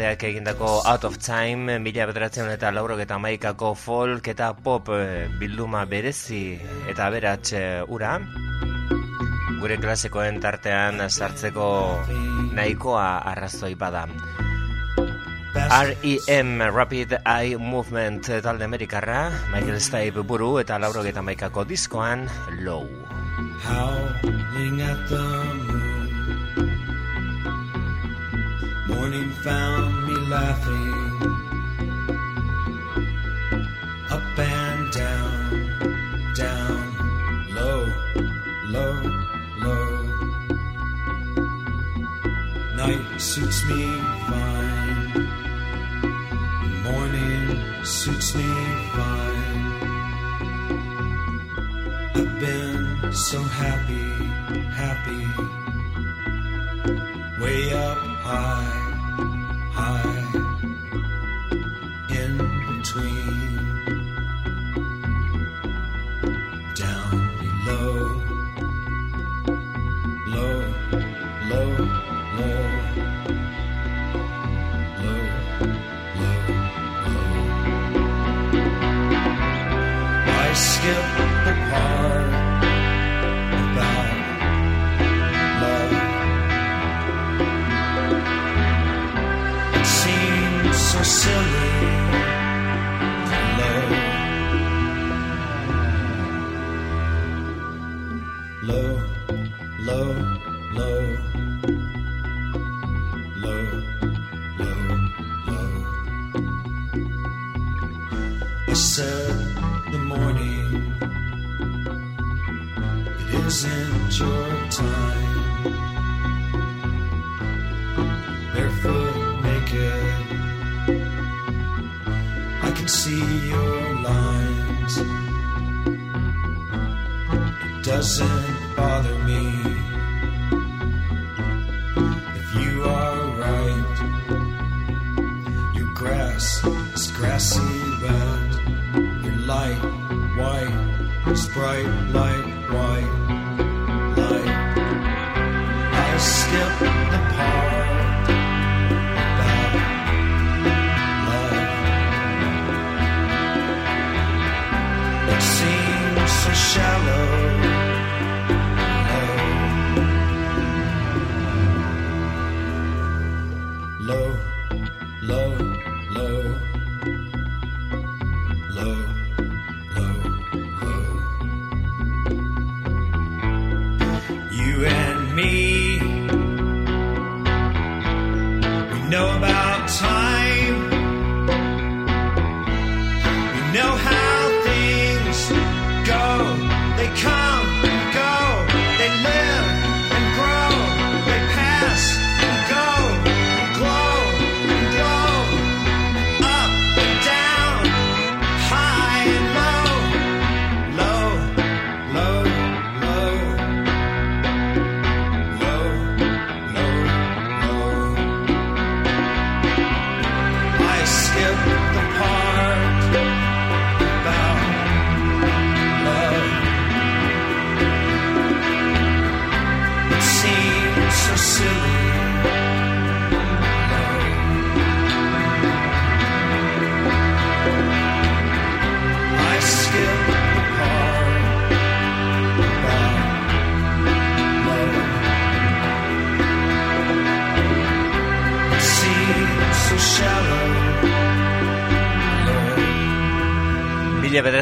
Taldeak egindako Out of Time, mila bederatzen eta laurok eta maikako folk eta pop eh, bilduma berezi eta beratxe ura. Gure klasikoen tartean sartzeko nahikoa arrazoi bada. R.E.M. Rapid Eye Movement talde amerikarra, Michael Stipe buru eta laurok eta maikako diskoan Low. Howling at the moon morning found laughing up and down, down, low, low, low. Night suits me fine, morning suits me fine. I've been so happy, happy, way up high high.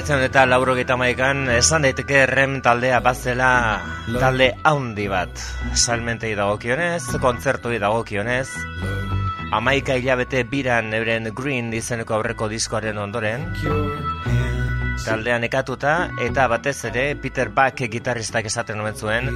Bederatzen eta lauro maikan esan daiteke rem taldea bazela talde haundi bat. Salmentei dagokionez, kontzertui dagokionez Amaika hilabete biran euren Green izeneko aurreko diskoaren ondoren taldean ekatuta eta batez ere Peter Buck gitarristak esaten omen zuen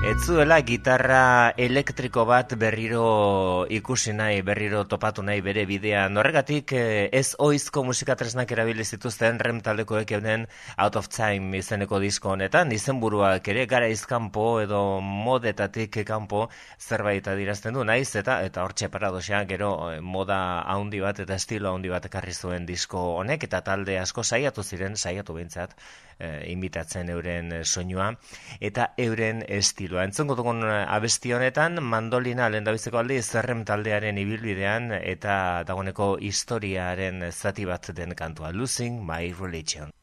ez zuela gitarra elektriko bat berriro ikusi nahi, berriro topatu nahi bere bidea. Norregatik eh, ez oizko musikatresnak erabili zituzten rem taldekoek euren Out of Time izeneko disko honetan, izenburuak ere gara izkanpo edo modetatik kanpo zerbait adirazten du naiz eta eta hortxe paradoxea gero eh, moda handi bat eta estilo handi bat ekarri zuen disko honek eta talde asko saiatu ziren saiatu behintzat e, imitatzen euren soinua eta euren estiloa. Entzongo dugun eh, abesti honetan mandolina lehendabizeko aldi zerrem taldearen ibilbidean eta dagoneko historiaren zati bat den kantua Losing My Religion.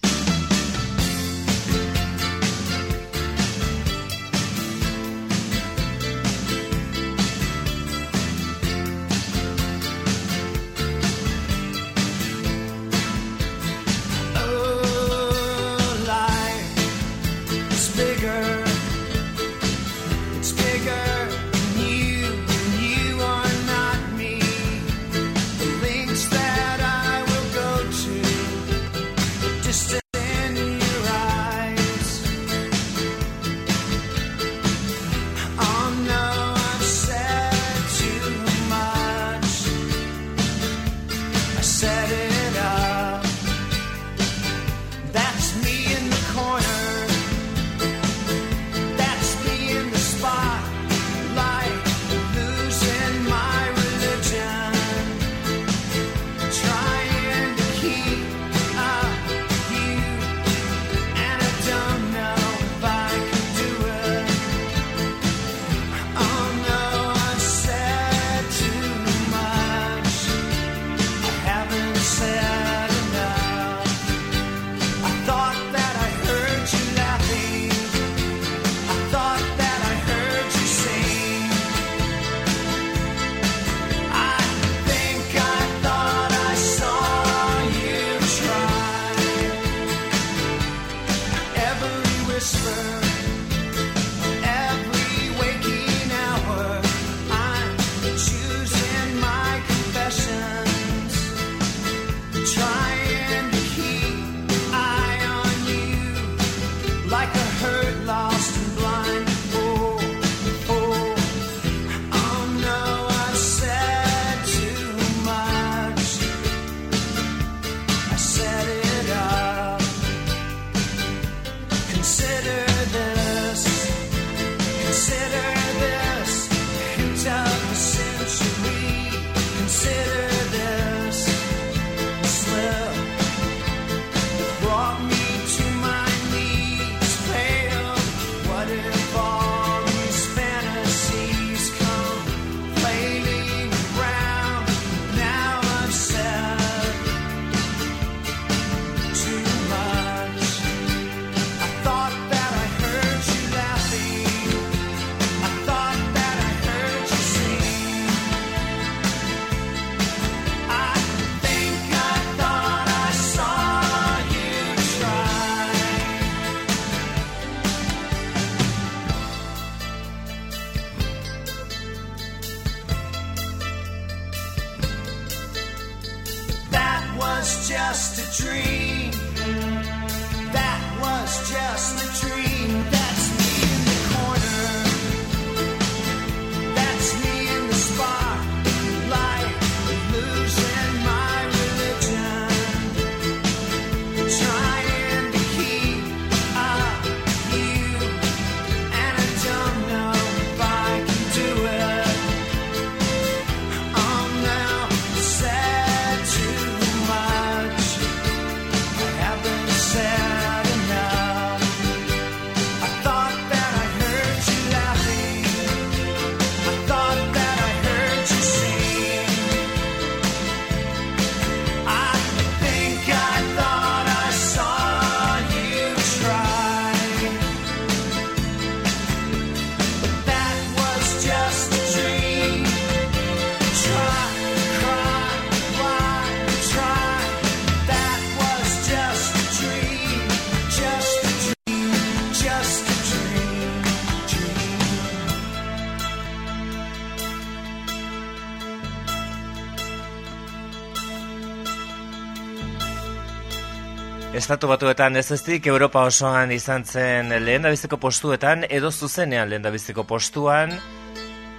Estatu batuetan ez eztik, Europa osoan izan zen lehen biziko postuetan, edo zuzenean lehen biziko postuan,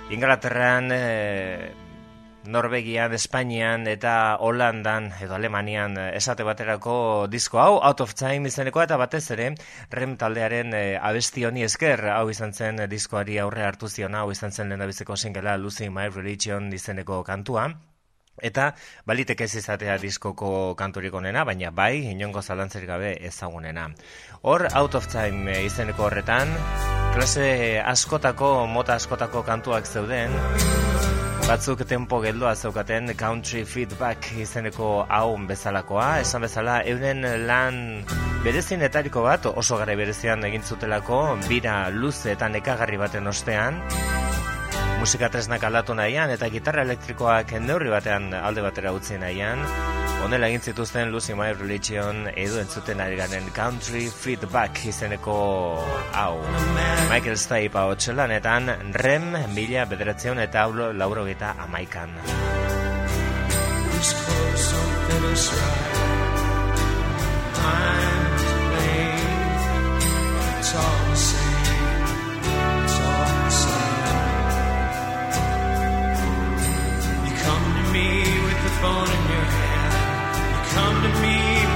Inglaterran, e, Norvegian, Espainian eta Holandan edo Alemanian esate baterako disko hau, Out of Time izanekoa eta batez ere, rem taldearen e, abesti honi esker, hau izan zen diskoari aurre hartu zion, hau izan zen lehen biziko singela Losing My Religion izeneko kantua. Eta baliteke ez izatea diskoko kanturik onena, baina bai, inongo zalantzer gabe ezagunena. Hor, Out of Time izeneko horretan, klase askotako, mota askotako kantuak zeuden, batzuk tempo geldoa zeukaten Country Feedback izeneko hau bezalakoa, esan bezala, euren lan berezinetariko bat, oso gara berezian egin zutelako, bira luze eta nekagarri baten ostean, musika tresnak aldatu nahian eta gitarra elektrikoak neurri batean alde batera utzi nahian. Onela egin zituzten Lucy My Religion edu entzuten ari garen Country Feedback izeneko hau. Michael Stipe hau txelanetan Rem mila bederatzeun eta hau lauro gita amaikan phone in your hand. You come to me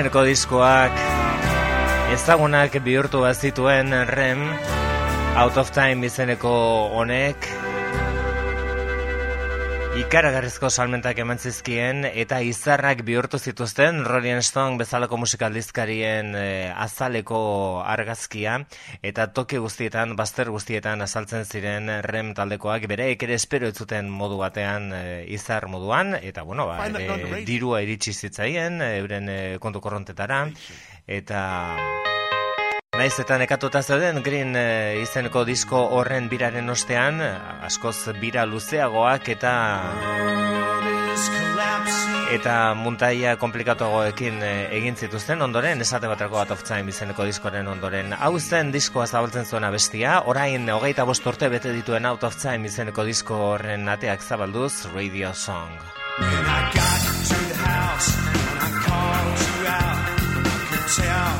izeneko diskoak ezagunak bihurtu bazituen rem Out of Time izeneko honek ikaragarrizko salmentak eman zizkien eta izarrak bihurtu zituzten Rolling Stone bezalako musikaldizkarien e, azaleko argazkia eta toki guztietan, bazter guztietan azaltzen ziren rem taldekoak bere ere espero ez zuten modu batean e, izar moduan eta bueno, ba, e, dirua iritsi zitzaien euren e, kontu korrontetara eta Naiz eta nekatuta zeuden Green e, izeneko disko horren biraren ostean, askoz bira luzeagoak eta eta muntaia komplikatuagoekin e, egin zituzten ondoren, esate batrako Out of Time izeneko diskoren ondoren. Hau zen diskoa zabaltzen zuena bestia, orain hogeita bost urte bete dituen Out of Time izeneko disko horren ateak zabalduz, Radio Song. When I got to the house and I called you out, I could tell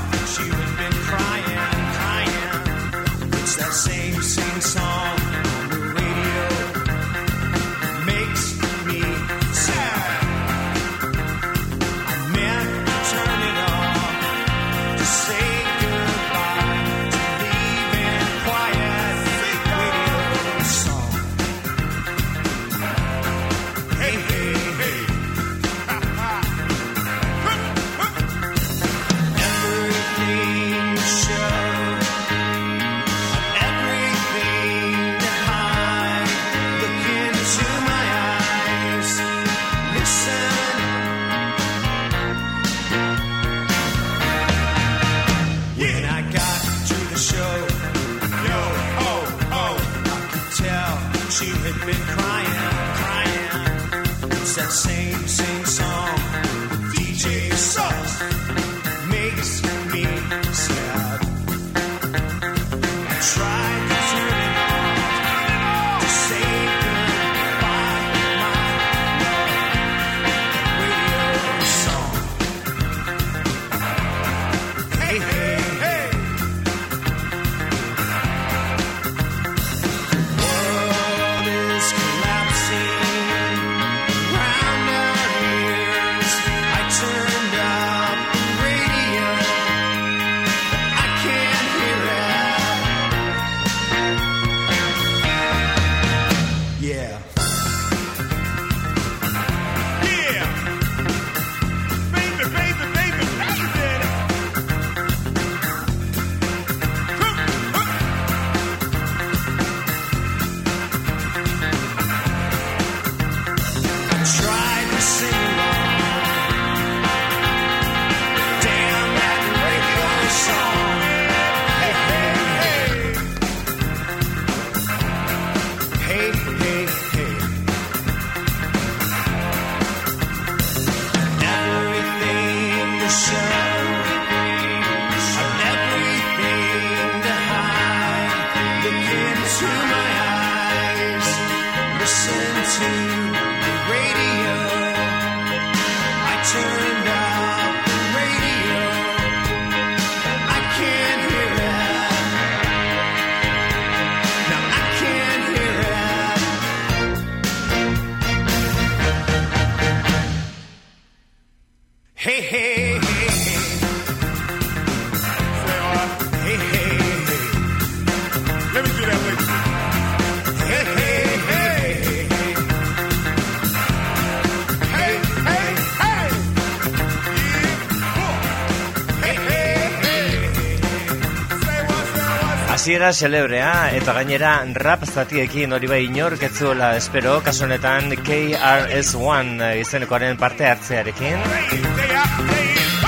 hasiera celebrea eta gainera rap zatiekin hori bai inork etzuela espero kasu honetan KRS-One eh, izenekoaren parte hartzearekin.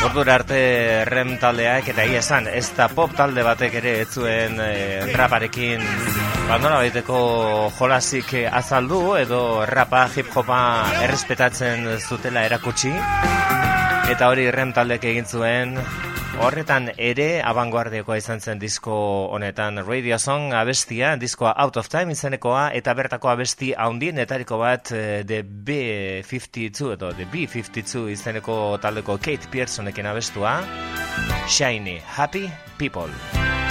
Ordura arte rem taldeak eta ia esan ez da pop talde batek ere etzuen e, raparekin bandona baiteko jolasik azaldu edo rapa hip-hopa errespetatzen zutela erakutsi. Eta hori rem taldeak egin zuen Horretan ere abanguardiakoa izan zen disko honetan. Radio Song abestia, diskoa Out of Time izenekoa eta bertako abesti haundien etariko bat eh, The B52 edo The B52 izeneko taldeko Kate Pearsonekin abestua. Shiny Happy People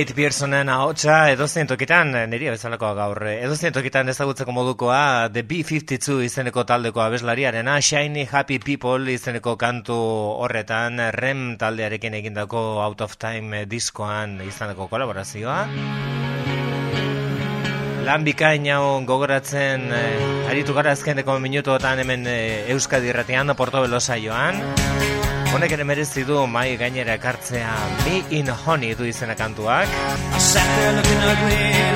Kate Pearsonen ahotsa edozein tokitan, niri bezalakoa gaur, edozein tokitan ezagutzeko modukoa The B-52 izeneko taldeko abeslariarena, Shiny Happy People izeneko kantu horretan, Rem taldearekin egindako Out of Time diskoan izaneko kolaborazioa. Lan bikain hau gogoratzen eh, aritu gara azkeneko minutuotan hemen eh, Euskadi irratian, Portobelo saioan. Honek ere merezi du mai gainera ekartzea Me in Honey du izena kantuak. Sat there looking ugly,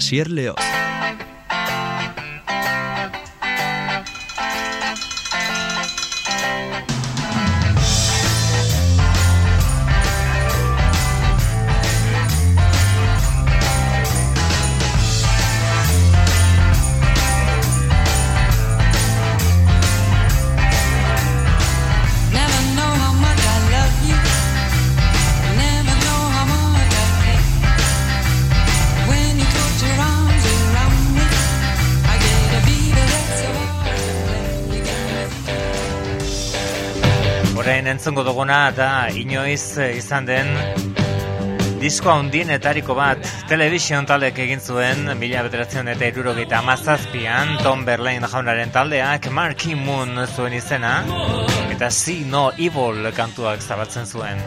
Asier León. Entzungo duguna eta inoiz eh, izan den disko handienetariko bat television taldeek egin zuen mila bederatzen eta irurogeita amazazpian Tom Berlain jaunaren taldeak Marky Moon zuen izena eta See No Evil kantuak zabatzen zuen.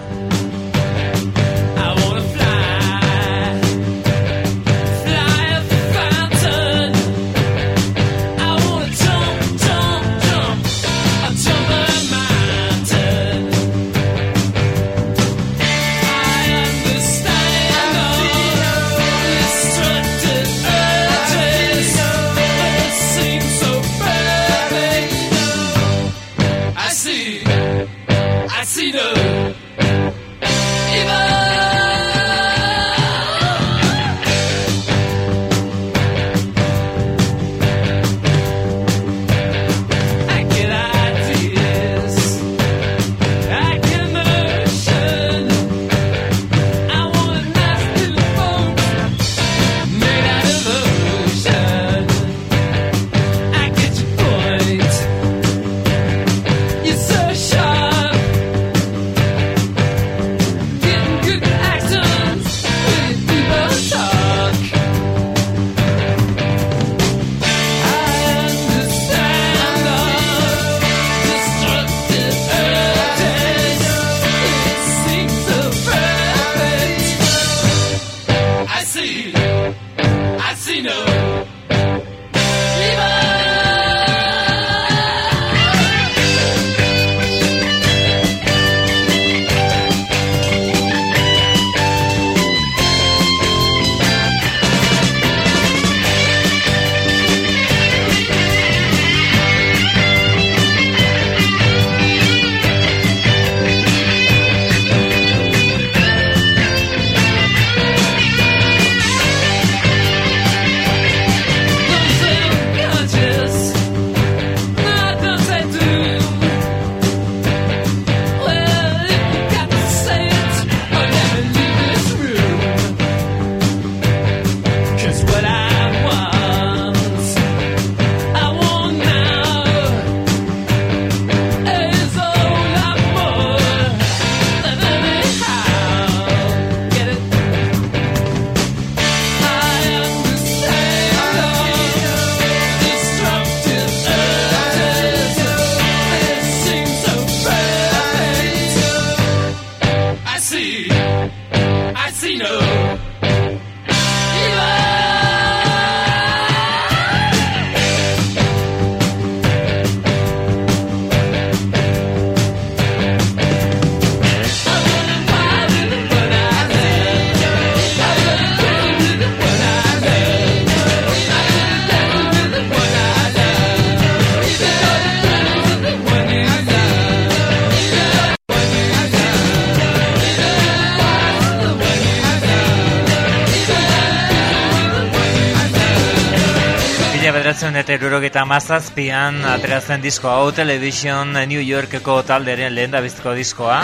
mila eta erurogeita mazazpian aterazen diskoa hau Television New Yorkeko talderen lehen dabiztiko diskoa.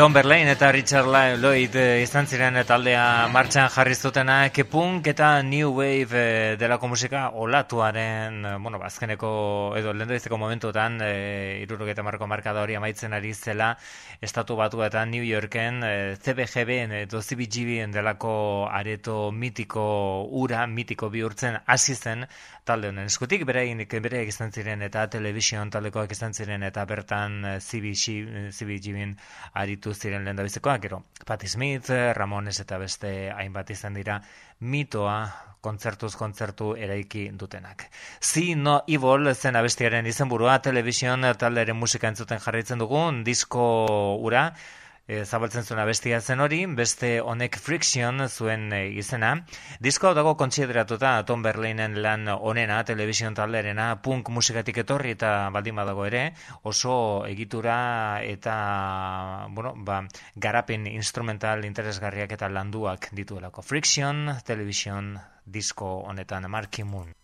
Tom Berlain eta Richard Lloyd eh, izan ziren taldea martxan jarri zutena kepunk eta New Wave eh, delako musika olatuaren, eh, bueno, bazkeneko edo lehen momentutan e, irurok marko markada hori amaitzen ari zela estatu batu eta New Yorken e, CBGB edo CBGB delako areto mitiko ura, mitiko bihurtzen hasi zen talde honen eskutik berein bere izan ziren eta television taldekoak izan ziren eta bertan CBG bin aritu ziren lehen da gero Patti Smith, Ramones eta beste hainbat izan dira mitoa kontzertuz kontzertu eraiki dutenak. Si no evil zen abestiaren izenburua television talderen musika entzuten jarraitzen dugun disko ura e, zabaltzen zuen bestia zen hori, beste honek Friction zuen e, izena. Disko dago kontsideratuta Tom Berlinen lan onena, television talderena, punk musikatik etorri eta baldin badago ere, oso egitura eta bueno, ba, garapen instrumental interesgarriak eta landuak dituelako. Friction, television, disko honetan, Marky Moon.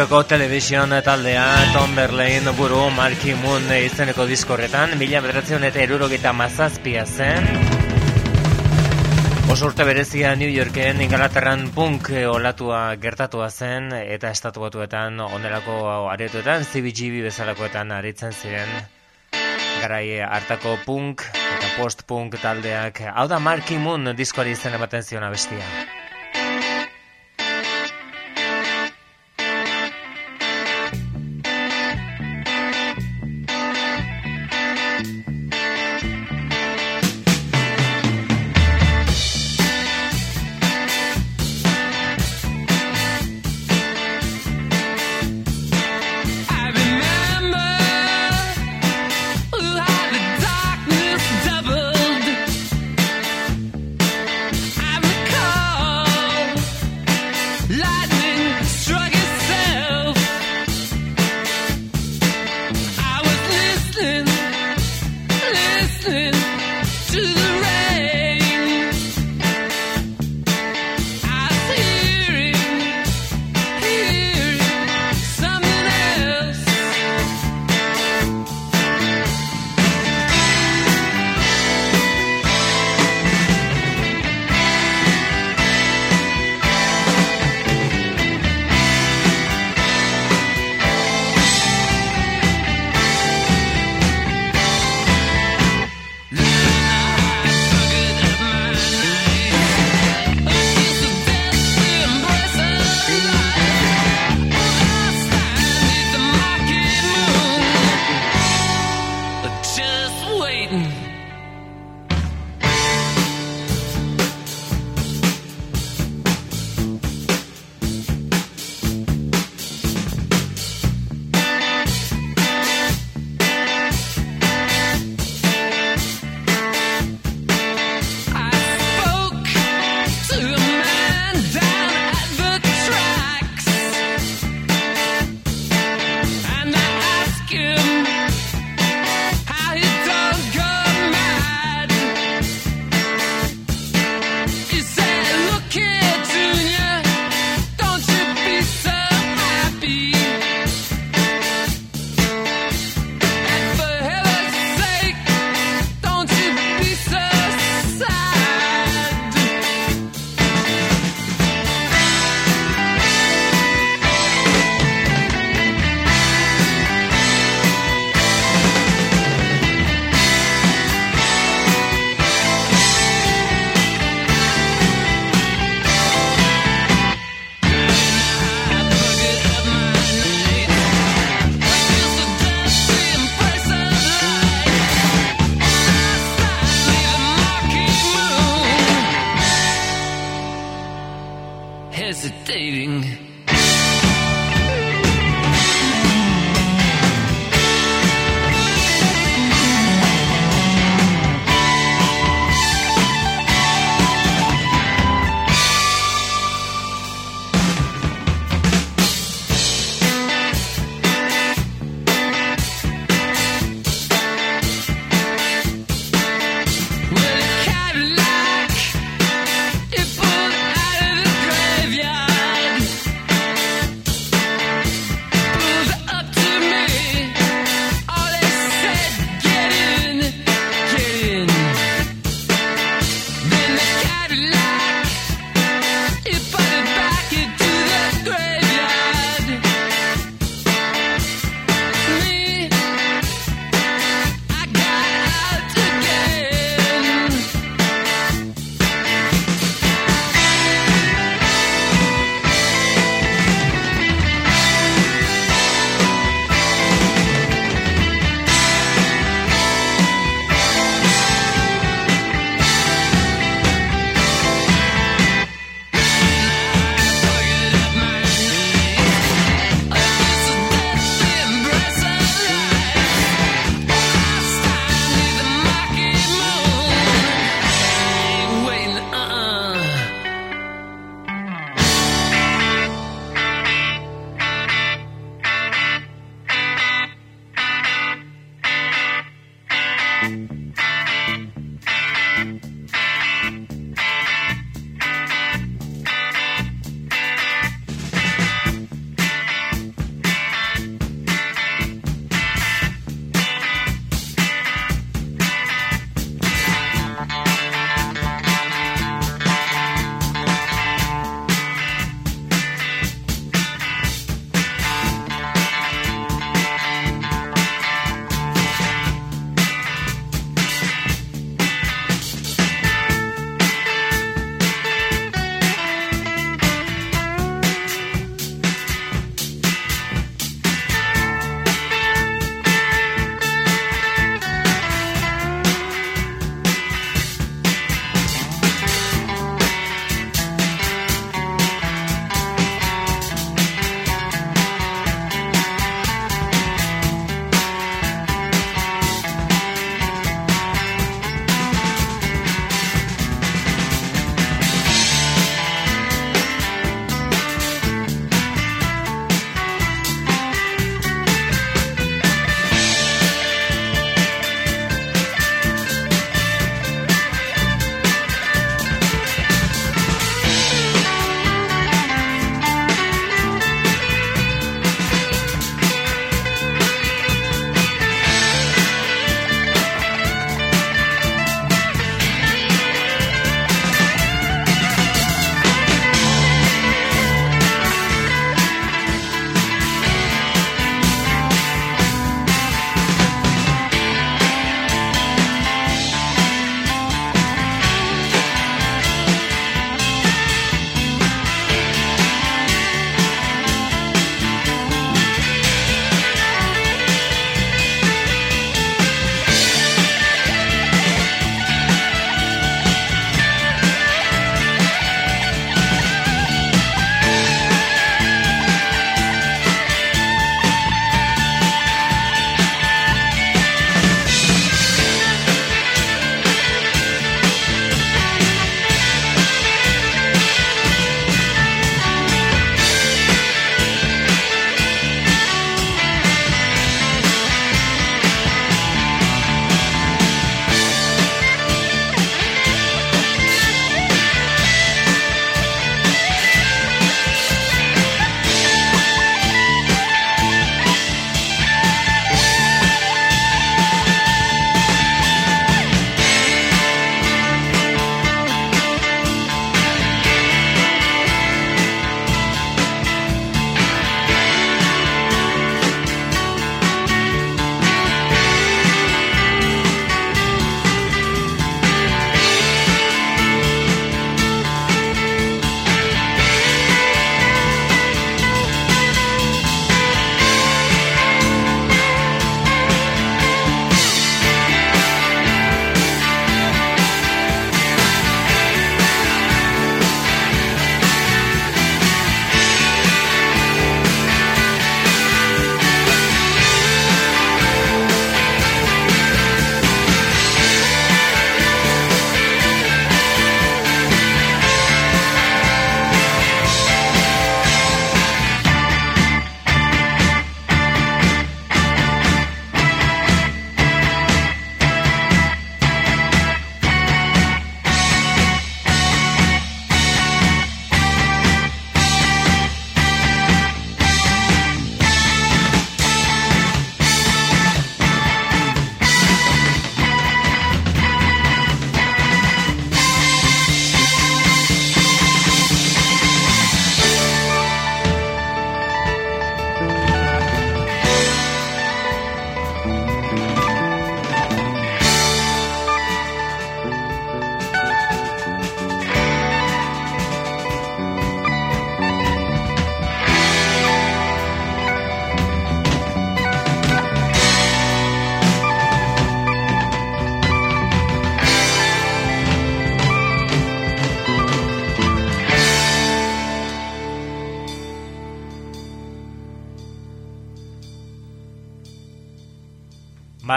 Yorkako television taldea Tom Berlain buru Marky Moon izeneko diskorretan mila bederatzen eta erurogeita mazazpia zen. Oso urte berezia New Yorken ingalaterran punk olatua gertatua zen eta estatu batuetan onelako aretuetan CBGB bezalakoetan aritzen ziren. Garai hartako punk eta post-punk taldeak. Hau da Marky Moon diskoari izen ematen ziona bestia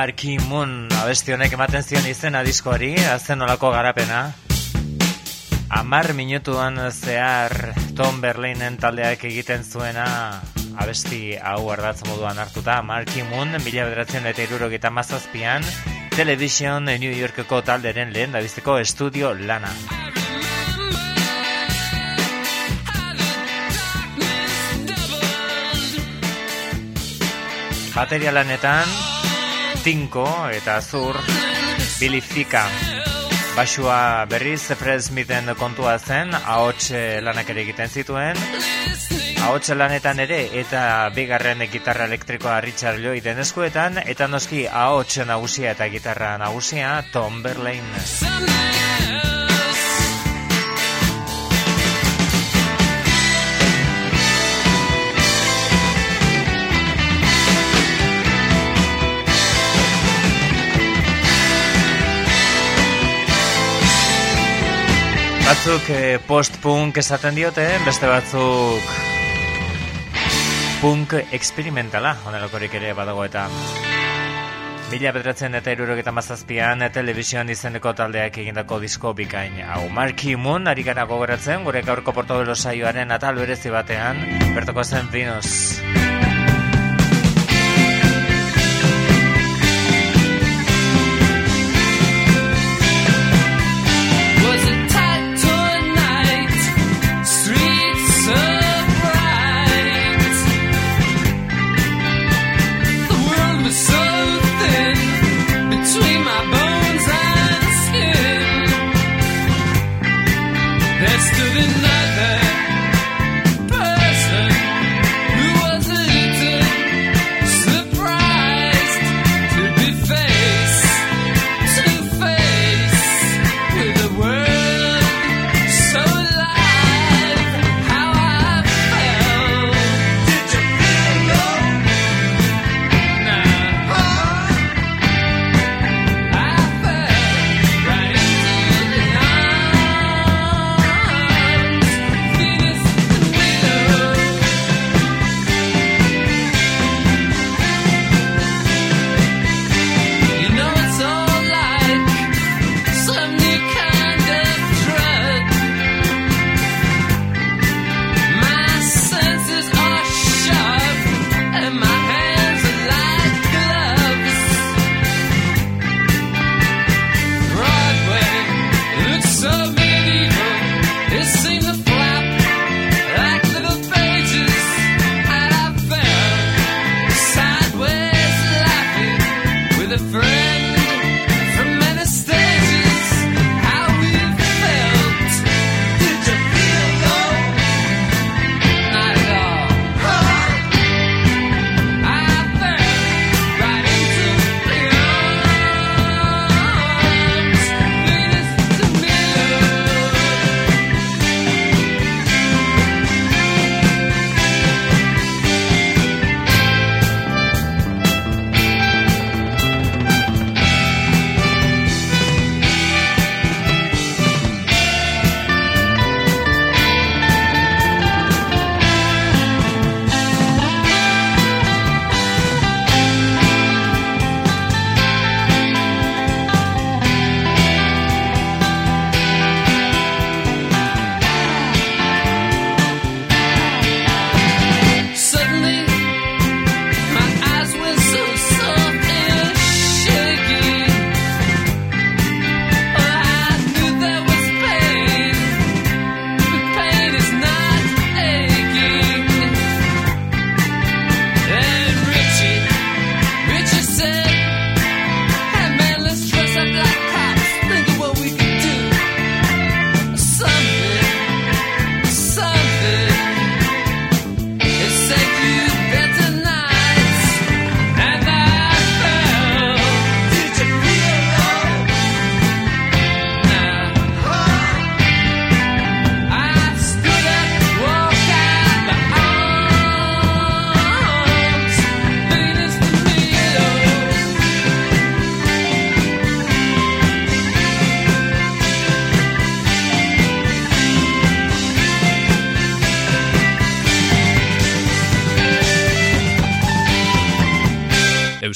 Marky Moon abesti honek ematen zion izena diskoari, azten olako garapena. Amar minutuan zehar Tom Berlinen taldeak egiten zuena abesti hau ardatz moduan hartuta. Marky Moon, mila bederatzen eta irurogeta mazazpian, Television New Yorkeko talderen lehen dabizteko estudio lana. Bateria lanetan, Tinko eta Zur Billy Fika. Basua berriz Fred Smithen kontua zen ahots lanak ere egiten zituen. Ahots lanetan ere eta bigarren gitarra elektrikoa Richard Lloyden eskuetan eta noski ahots nagusia eta gitarra nagusia Tom Berlain batzuk eh, post-punk esaten diote, beste batzuk punk experimentala, onelakorik ere badago eta Mila bedratzen eta irurok mazazpian televizioan izeneko taldeak egindako disko bikain. Hau, Marky Moon, ari gara gogoratzen, gure gaurko portobelo saioaren atal berezi batean, bertoko zen Venus.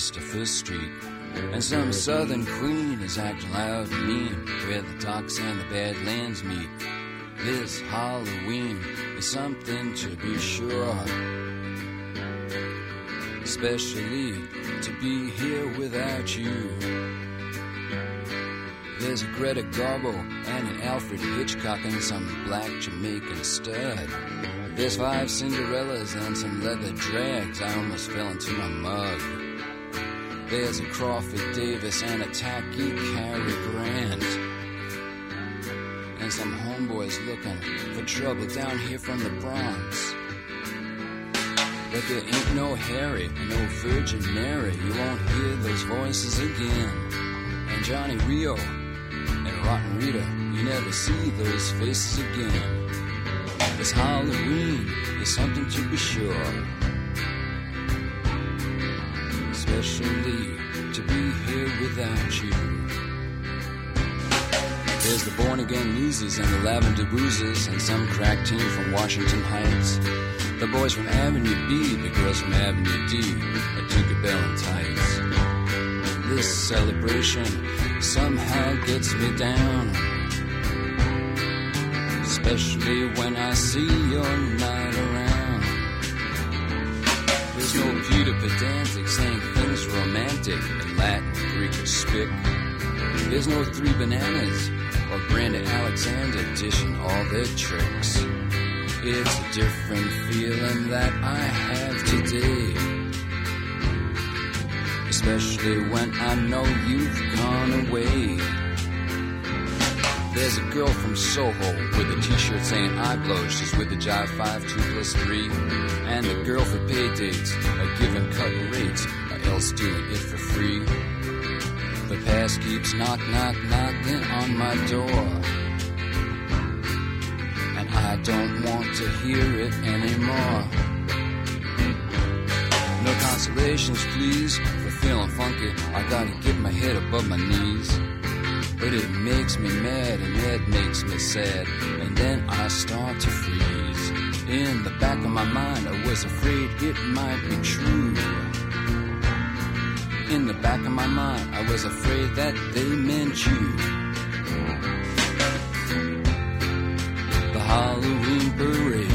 Christopher Street. And some southern queen is acting loud and mean where the docks and the badlands meet. This Halloween is something to be sure. Especially to be here without you. There's a Greta Garbo and an Alfred Hitchcock and some black Jamaican stud. There's five Cinderellas and some leather drags. I almost fell into my mug. There's a Crawford Davis and a tacky Cary Grant. And some homeboys looking for trouble down here from the Bronx. But there ain't no Harry, no Virgin Mary. You won't hear those voices again. And Johnny Rio and Rotten Rita, you never see those faces again. This Halloween is something to be sure especially to be here without you. There's the born again losers and the lavender bruises, and some crack team from Washington Heights. The boys from Avenue B, the girls from Avenue D, a Tinkerbell and tights. This celebration somehow gets me down. Especially when I see your night around. Peter pedantic saying things romantic in Latin, Greek, or spick. There's no three bananas or Brandy Alexander dishing all their tricks. It's a different feeling that I have today. Especially when I know you've gone away. There's a girl from Soho with a t-shirt saying I blow. She's with the Jive 5 2 plus 3. And the girl for pay dates are giving cut rates or else doing it for free. The past keeps knock knock knocking on my door. And I don't want to hear it anymore. No consolations, please, for feeling funky. I gotta get my head above my knees. But it makes me mad and that makes me sad. And then I start to freeze. In the back of my mind, I was afraid it might be true. In the back of my mind, I was afraid that they meant you. The Halloween parade.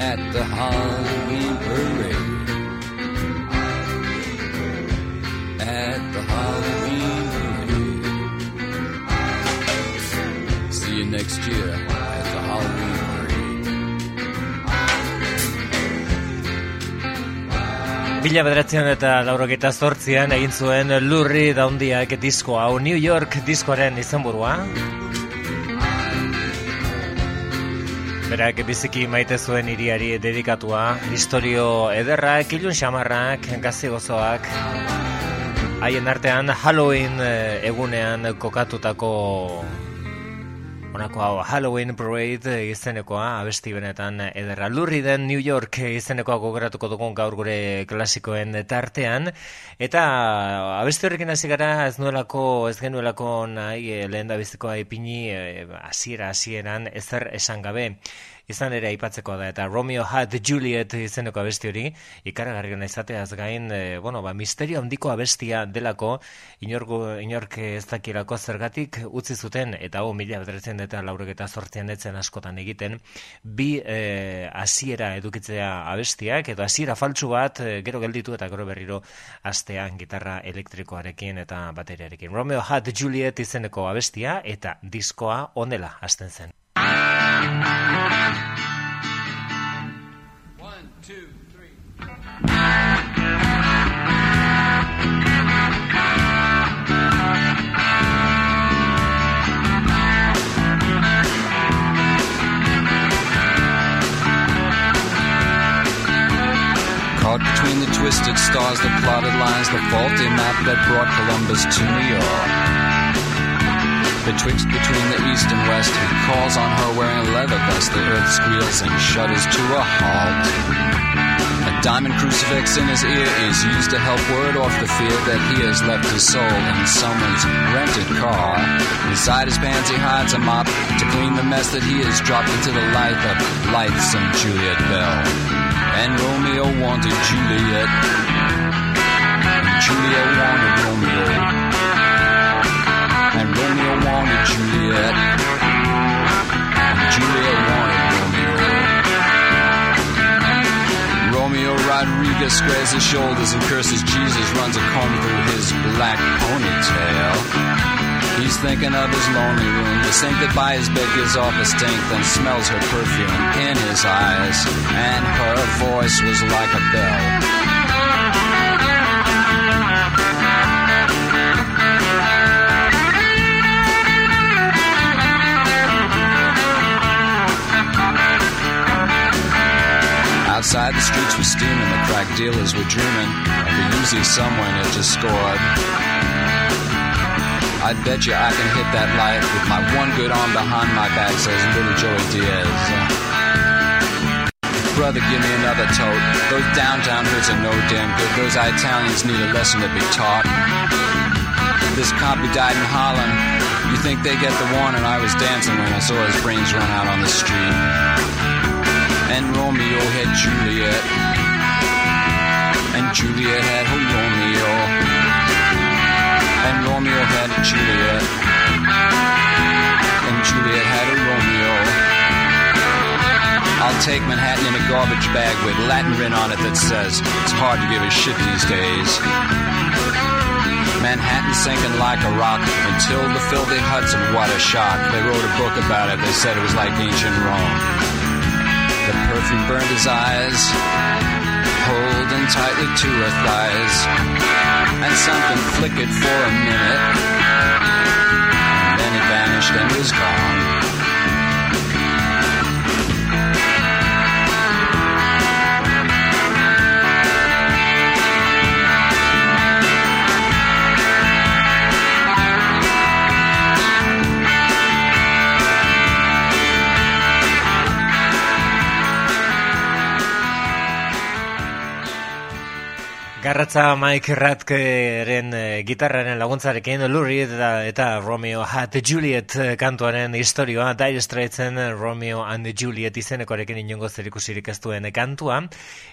At the Halloween Bila bederatzen eta lauroketa zortzian egin zuen lurri daundiak disko hau New York diskoaren izenburua. Berak biziki maite zuen iriari dedikatua, historio ederrak, ilun xamarrak, gazi gozoak, haien artean Halloween eh, egunean kokatutako Honako hau, Halloween Parade izenekoa, abesti benetan ederra. Lurri den New York izenekoa gogoratuko dugun gaur gure klasikoen tartean. Eta abesti horrekin hasi gara ez nuelako, ez genuelako nahi eh, lehen da bizikoa ipini eh, hasiera hasieran ezer esan gabe izan ere aipatzeko da eta Romeo had Juliet izeneko abesti hori ikaragarri izateaz gain e, bueno, ba, misterio handiko abestia delako inorku, inork ez dakirako zergatik utzi zuten eta hau mila bedretzen eta laurek eta sortzean etzen askotan egiten bi e, asiera edukitzea abestiak edo asiera faltsu bat e, gero gelditu eta gero berriro astean gitarra elektrikoarekin eta bateriarekin. Romeo had Juliet izeneko abestia eta diskoa onela hasten zen between the twisted stars that plotted lines, the faulty map that brought Columbus to New York. Betwixt between the east and west, he calls on her wearing a leather vest. The earth squeals and shudders to a halt. A diamond crucifix in his ear is used to help ward off the fear that he has left his soul in someone's rented car. Inside his pants, he hides a mop to clean the mess that he has dropped into the life of lightsome Juliet Bell. And Romeo wanted Juliet. And Juliet wanted Romeo. Juliet. Juliet wanted Romeo. Romeo Rodriguez squares his shoulders and curses Jesus, runs a comb through his black ponytail. He's thinking of his lonely room, the sink that by his bed gives off a stink, then smells her perfume in his eyes, and her voice was like a bell. Outside, the streets were steaming, the crack dealers were dreaming of the Uzi someone had just scored. I bet you I can hit that light with my one good arm behind my back, says little Joey Diaz. Brother, give me another tote. Those downtown hoods are no damn good. Those Italians need a lesson to be taught. This cop who died in Harlem, you think they get the warning? I was dancing when I saw his brains run out on the street. And Romeo had Juliet. And Juliet had Romeo. And Romeo had Juliet. And Juliet had a Romeo. I'll take Manhattan in a garbage bag with Latin written on it that says, it's hard to give a shit these days. Manhattan sinking like a rock until the filthy Hudson what a shock. They wrote a book about it. They said it was like ancient Rome. Perfume burned his eyes, holding tightly to her thighs, and something flickered for a minute. And then it vanished and was gone. Garratza Mike Ratkeren e, gitarraren laguntzarekin Lurri eta, eta Romeo Hat Juliet eh, kantuaren historioa Dire Straitsen Romeo and Juliet izenekoarekin inongo zerikusirik ez duen kantua.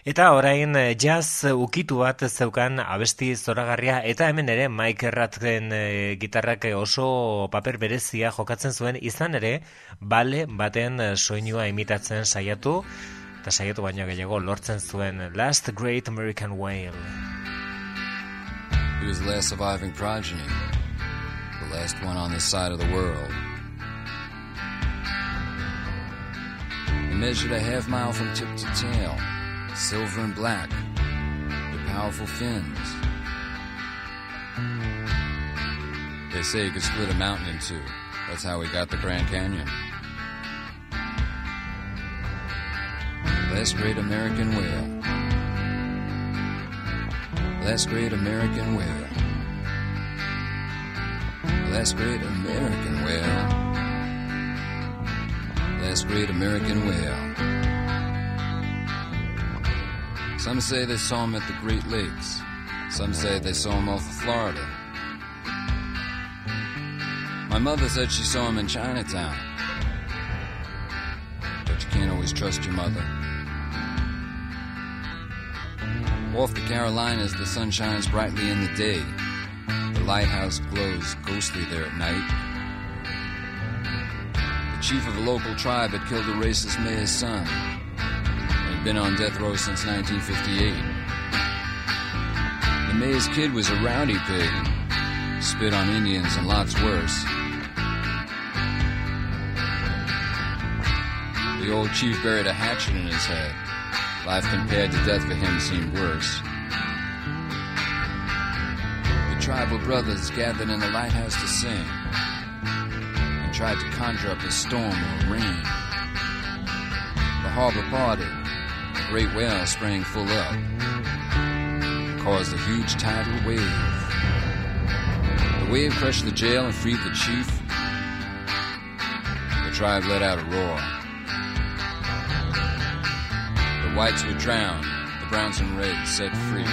Eta orain eh, jazz ukitu bat zeukan abesti zoragarria. Eta hemen ere Mike Ratkeren e, gitarrak oso paper berezia jokatzen zuen. Izan ere bale baten soinua imitatzen saiatu baino gehiago lortzen zuen Last Great American Whale. He was the last surviving progeny, the last one on this side of the world. He measured a half mile from tip to tail, silver and black, with powerful fins. They say he could split a mountain in two. That's how he got the Grand Canyon. Last great American whale. Last great American whale. Last great American whale. Last great American whale. Some say they saw him at the Great Lakes. Some say they saw him off of Florida. My mother said she saw him in Chinatown. You can't always trust your mother. Off the Carolinas, the sun shines brightly in the day. The lighthouse glows ghostly there at night. The chief of a local tribe had killed the racist mayor's son had been on death row since 1958. The mayor's kid was a rowdy pig, spit on Indians and lots worse. The old chief buried a hatchet in his head. Life compared to death for him seemed worse. The tribal brothers gathered in the lighthouse to sing and tried to conjure up a storm or rain. The harbor parted, a great whale sprang full up. caused a huge tidal wave. The wave crushed the jail and freed the chief. The tribe let out a roar. Whites were drowned, the browns and reds set free.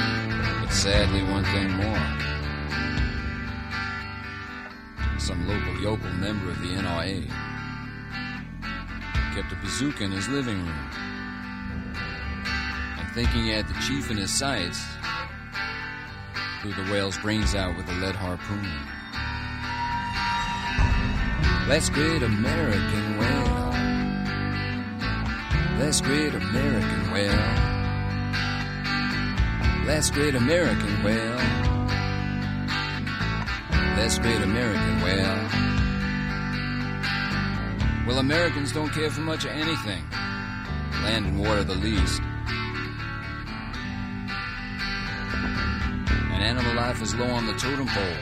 But sadly, one thing more. Some local yokel member of the NRA kept a bazooka in his living room. And thinking he had the chief in his sights, blew the whale's brains out with a lead harpoon. Let's great American whale. Let's great American whale. Let's great American whale. Let's great American whale. Well, Americans don't care for much of anything. Land and water the least. And animal life is low on the totem pole.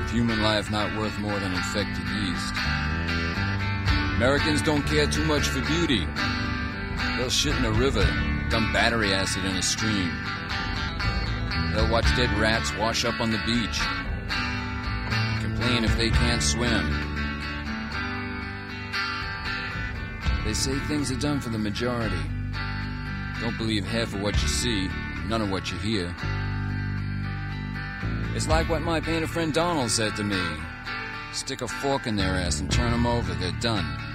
With human life not worth more than infected yeast. Americans don't care too much for beauty. They'll shit in a river, dump battery acid in a stream. They'll watch dead rats wash up on the beach. Complain if they can't swim. They say things are done for the majority. Don't believe half of what you see, none of what you hear. It's like what my painter friend Donald said to me stick a fork in their ass and turn them over, they're done.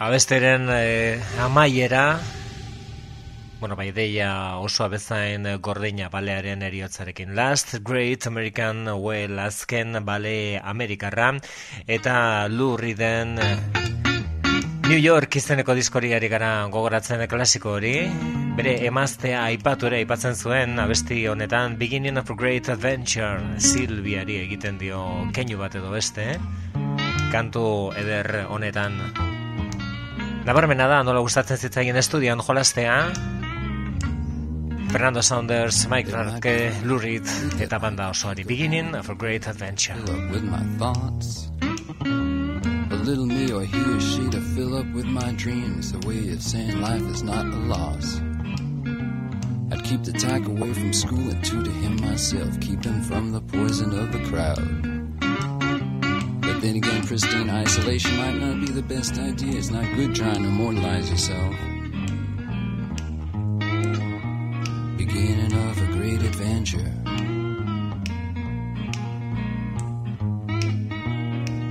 Abesteren eh, amaiera, bueno, bai, deia oso abezain gordina balearen eriotzarekin. Last Great American Whale azken bale Amerikarra, eta lurri den New York izeneko diskoriari gara gogoratzen klasiko hori, bere emaztea aipatu ere aipatzen zuen abesti honetan Beginning of a Great Adventure Silviari egiten dio keinu bat edo beste, kantu eder honetan Nabarmena da, nola gustatzen zitzaien estudian jolastea, Fernando Saunders, Mike Rathke, Lou Reed, eta banda osoari Beginning of a Great Adventure. With my thoughts. A little me or he or she to fill up with my dreams. A way of saying life is not a loss. I'd keep the talk away from school and to him myself. Keep them from the poison of the crowd. Then again, pristine isolation might not be the best idea. It's not good trying to immortalize yourself. Beginning of a great adventure.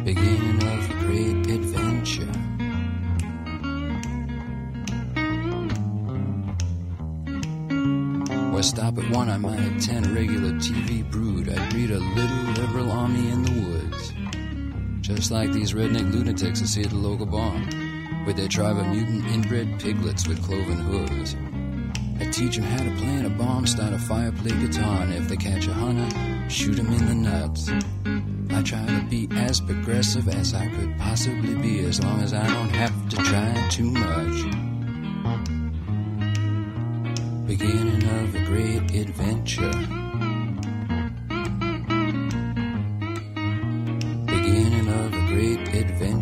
Beginning of a great adventure. Or stop at one, I might attend regular TV brood. I'd breed a little liberal army in the woods. Just like these redneck lunatics I see at the local barn, with their tribe of mutant inbred piglets with cloven hooves. I teach 'em how to plant a bomb, start a fire, play guitar, and if they catch a hunter, shoot shoot 'em in the nuts. I try to be as progressive as I could possibly be, as long as I don't have to try too much. Beginning of a great adventure.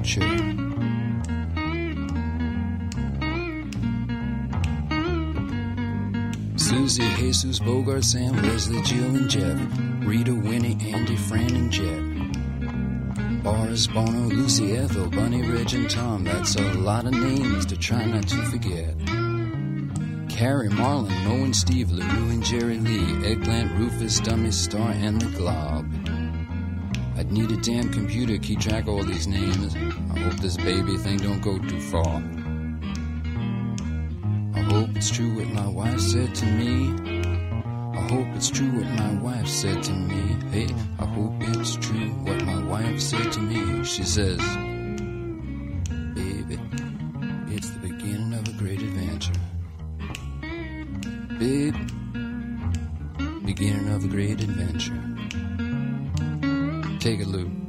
Adventure. Susie, Jesus, Bogart, Sam, Leslie, Jill, and Jeff. Rita, Winnie, Andy, Fran, and Jet. Boris, Bono, Lucy, Ethel, Bunny, Reg, and Tom. That's a lot of names to try not to forget. Carrie, Marlon, Mo, and Steve, LaRue, and Jerry Lee. Eggplant, Rufus, Dummy, Star, and the Glob. Need a damn computer to keep track of all these names. I hope this baby thing don't go too far. I hope it's true what my wife said to me. I hope it's true what my wife said to me. Hey, I hope it's true what my wife said to me. She says, Baby, it's the beginning of a great adventure. Babe, beginning of a great adventure. Take it, Lou.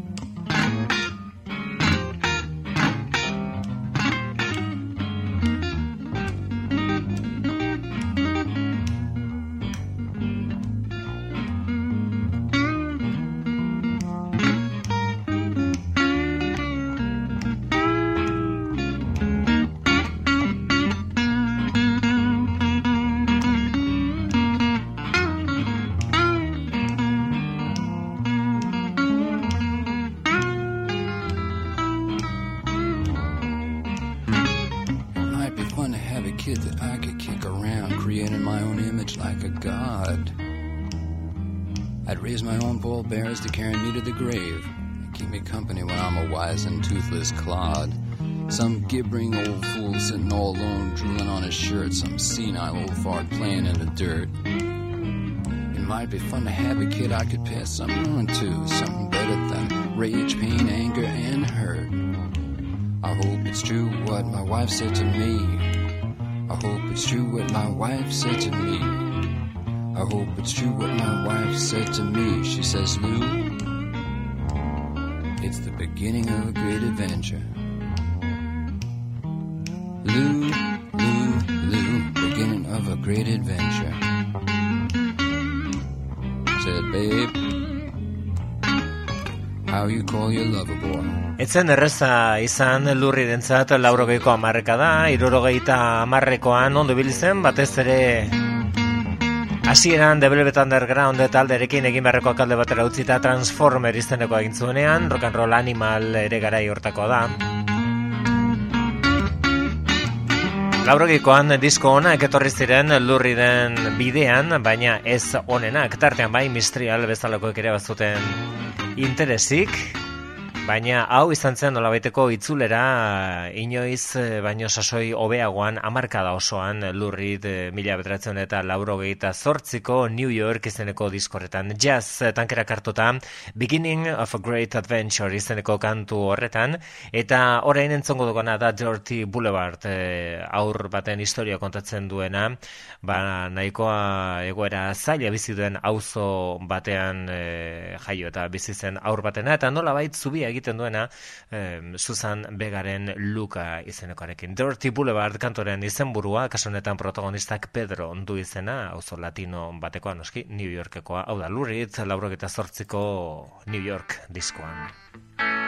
Toothless clod. Some gibbering old fool sitting all alone, drooling on his shirt. Some senile old fart playing in the dirt. It might be fun to have a kid I could pass something on to, something better than rage, pain, anger, and hurt. I hope it's true what my wife said to me. I hope it's true what my wife said to me. I hope it's true what my wife said to me. She says, Lou, beginning of a great adventure. Lou, Lou, Lou, beginning of a great adventure. Said, babe, how you call your lover boy? Etzen erreza izan lurri dentzat laurogeiko amarreka da, irurogeita amarrekoan ondo zen, batez ere hasieran The Velvet Underground talderekin egin beharreko kalde batera utzita Transformer izeneko egin zuenean, rock and roll animal ere garai hortako da. Laurogikoan disko ona eketorri ziren lurri den bidean, baina ez onenak, tartean bai mistrial bezalako ere bazuten interesik, Baina hau izan zen nolabaiteko itzulera inoiz eh, baino sasoi hobeagoan hamarkada osoan lurrit e, mila betratzen eta lauro gehieta zortziko New York izeneko diskorretan. Jazz eh, tankera kartuta Beginning of a Great Adventure izeneko kantu horretan. Eta orain entzongo dugona da Dirty Boulevard aur baten historia kontatzen duena. Ba, nahikoa egoera zaila bizi duen auzo batean jaio eta bizi zen aur batena. Eta nola bait zubia egiten duena eh, Susan Begaren Luka izenekoarekin. Dirty Boulevard kantoren izenburua, kasunetan protagonistak Pedro ondu izena, auzo latino batekoa noski, New Yorkekoa, hau da lurrit, laurogeta zortziko New York diskoan.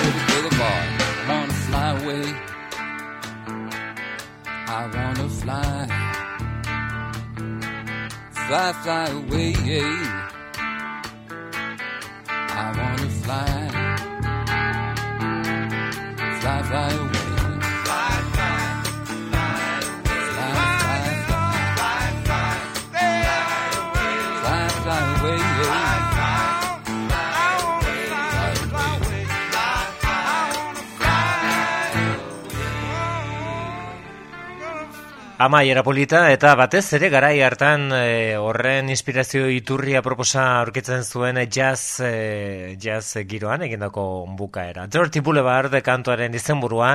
Boulevard. I wanna fly away. I wanna fly Fly, fly away. I wanna fly. Fly, fly away. Amaiera polita eta batez ere garai hartan e, horren inspirazio iturria proposa aurkitzen zuen jazz, e, jazz giroan egindako bukaera. Dirty Boulevard kantuaren izenburua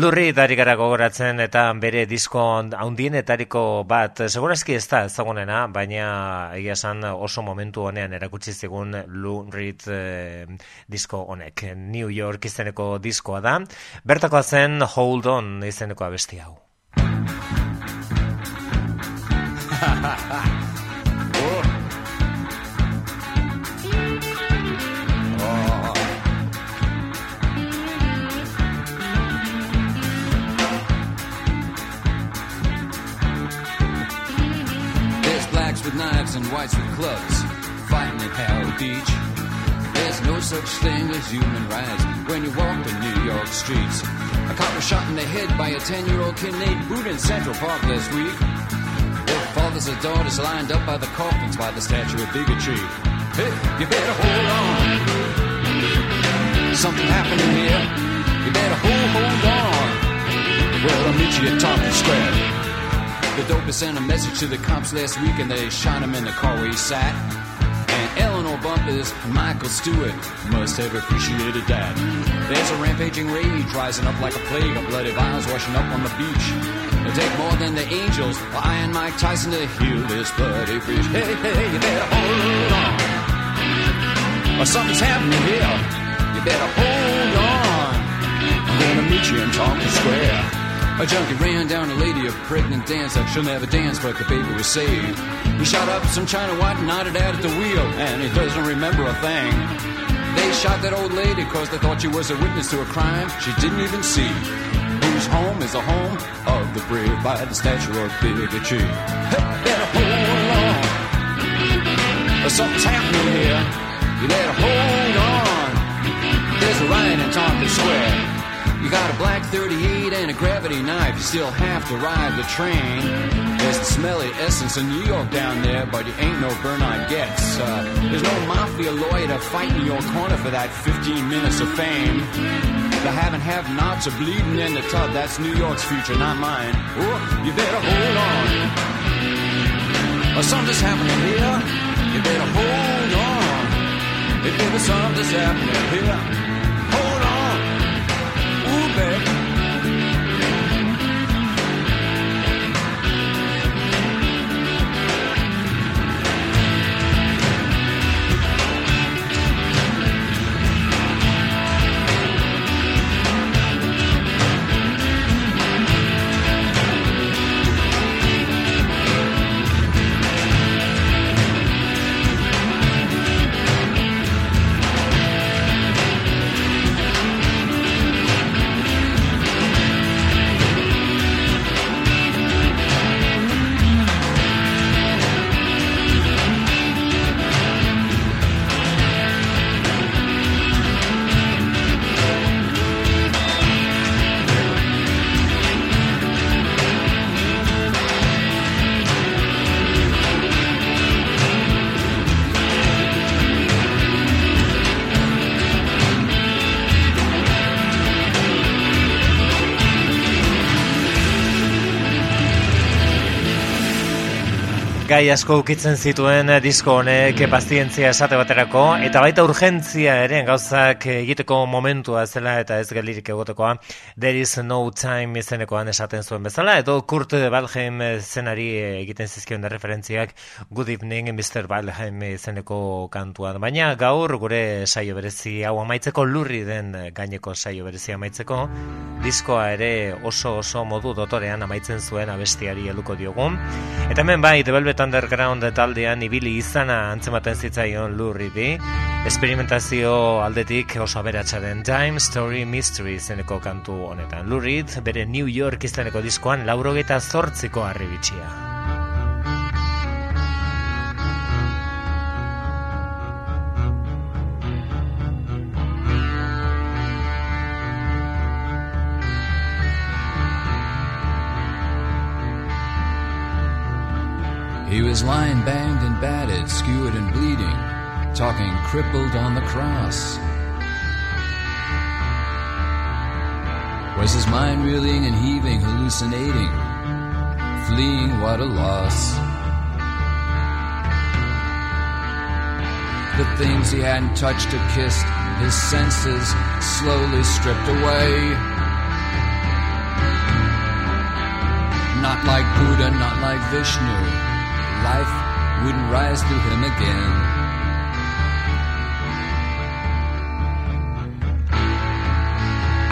lurri dari gara gogoratzen eta bere disko haundienetariko bat segurazki ez da ezagunena, baina egia esan oso momentu honean erakutsi zigun lurri e, disko honek. New York izeneko diskoa da. Bertakoa zen Hold On izeneko abesti hau. Oh. with knives and whites with clubs fighting at Howard Beach. There's no such thing as human rights when you walk the New York streets. A cop was shot in the head by a 10 year old kid named Boot in Central Park last week. Fathers and daughters lined up by the coffins by the statue of bigotry. Hey, you better hold on. Something happening here. You better hold, hold on. Well, I'll meet you at Tompkins Square. The dopers sent a message to the cops last week and they shot him in the car where he sat. And and Michael Stewart must have appreciated that. There's a rampaging rage rising up like a plague of bloody vials washing up on the beach. It'll take more than the angels or Iron Mike Tyson to heal this bloody breach. Hey, hey, you better hold on. Or something's happening here. You better hold on. I'm gonna meet you in Tompkins Square. A junkie ran down a lady, a pregnant dancer. She'll never dance, but the baby was saved. He shot up some China white and nodded out at the wheel, and he doesn't remember a thing. They shot that old lady cause they thought she was a witness to a crime she didn't even see whose home is the home of the brave by the statue of bigotry. Better hold on. Something's happening here. You better hold on. There's a riot in Tompkins Square. You got a black 38 and a gravity knife. You still have to ride the train. There's the smelly essence of New York down there, but you ain't no Bernard Goetz. Uh, there's no mafia lawyer to fight in your corner for that 15 minutes of fame. The haven't have nots are bleeding in the tub. That's New York's future, not mine. Oh, you better hold on. Something's happening here. You better hold on. If something's happening here. Ooh, baby. Gai asko ukitzen zituen disko honek pazientzia esate baterako eta baita urgentzia ere gauzak egiteko momentua zela eta ez gelirik egotekoa There is no time izenekoan esaten zuen bezala edo Kurt Balheim zenari egiten zizkion referentziak Good evening Mr. Balheim izeneko kantua baina gaur gure saio berezi hau amaitzeko lurri den gaineko saio berezi amaitzeko diskoa ere oso oso modu dotorean amaitzen zuen abestiari eluko diogun eta hemen bai Velvet Underground taldean ibili izana antzematen zitzaion lurri bi, esperimentazio aldetik oso aberatsa Time Story Mystery zeneko kantu honetan. Lurrit bere New York izeneko diskoan laurogeta zortziko arribitxia. Is lying banged and battered, skewered and bleeding, talking crippled on the cross. Was his mind reeling and heaving, hallucinating, fleeing? What a loss. The things he hadn't touched or kissed, his senses slowly stripped away. Not like Buddha, not like Vishnu. Life wouldn't rise through him again.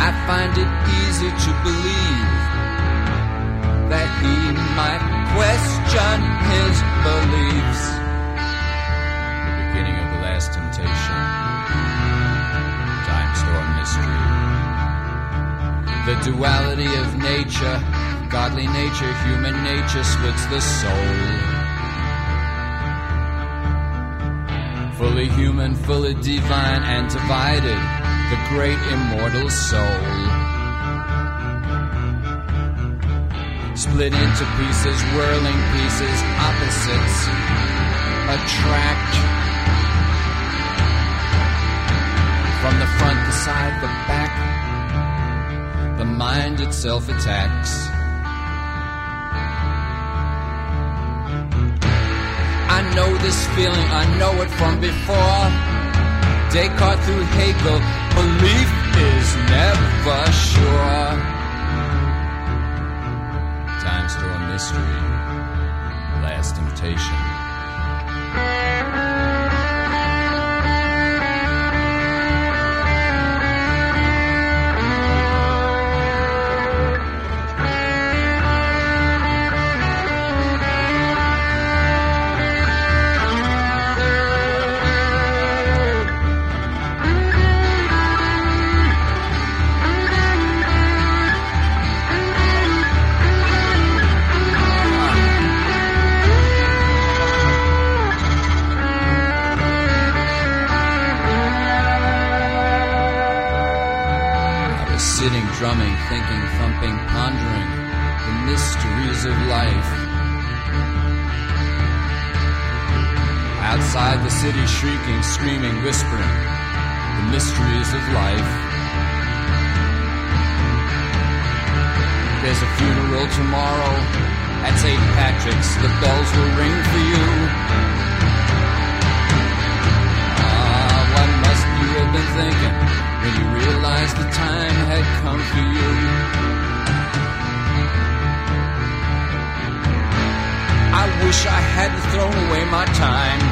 I find it easy to believe that he might question his beliefs. The beginning of the last temptation. Time storm mystery. The duality of nature Godly nature, human nature splits the soul. Fully human, fully divine, and divided, the great immortal soul. Split into pieces, whirling pieces, opposites attract. From the front, the side, the back, the mind itself attacks. Know this feeling, I know it from before. Descartes through Hegel, belief is never sure. Dime store mystery, last temptation. Shrieking, screaming, whispering the mysteries of life. There's a funeral tomorrow at St. Patrick's. The bells will ring for you. Ah, what must you have been thinking when you realized the time had come for you? Wish I hadn't thrown away my time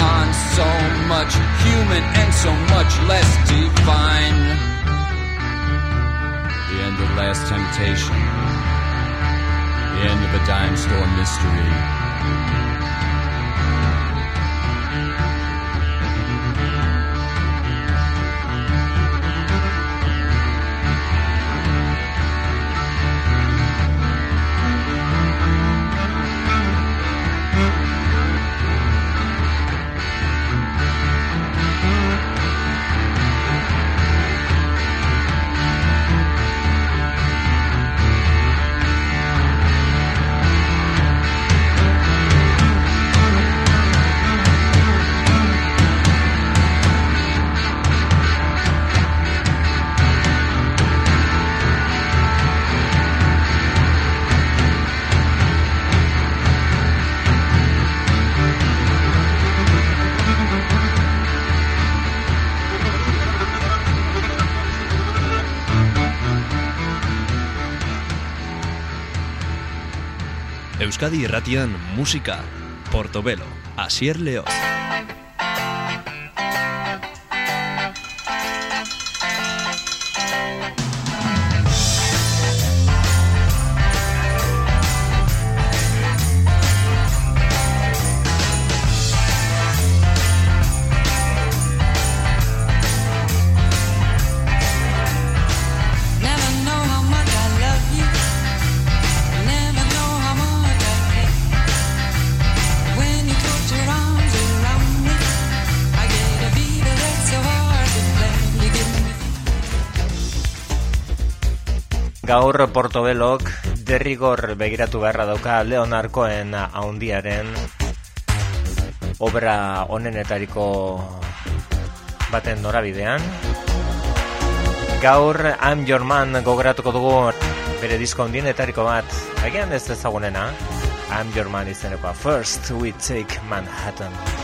on so much human and so much less divine. The end of Last Temptation. The end of a dime store mystery. Euskadi Irratian Musika, Portobelo, Asier León. Gaur Portobelok derrigor begiratu beharra dauka Leonarkoen haundiaren obra onenetariko baten norabidean. Gaur I'm Your Man gogoratuko dugu bere disko ondienetariko bat, agian ez ezagunena, I'm Your Man izenekoa. First we take Manhattan.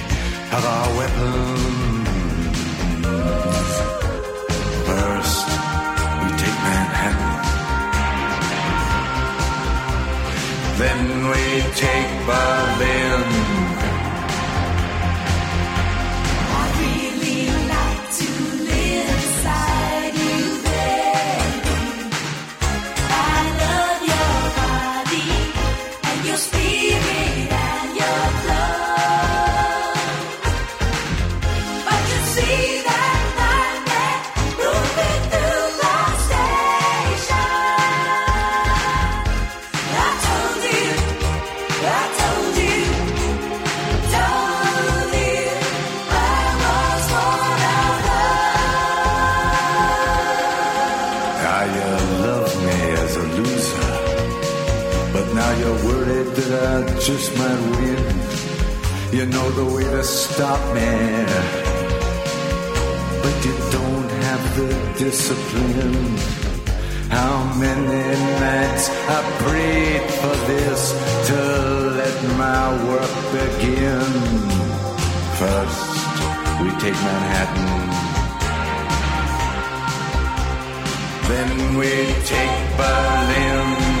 of our weapons. First, we take Manhattan. Then we take Berlin. Me, but you don't have the discipline. How many nights I prayed for this to let my work begin. First, we take Manhattan. Then we take Berlin.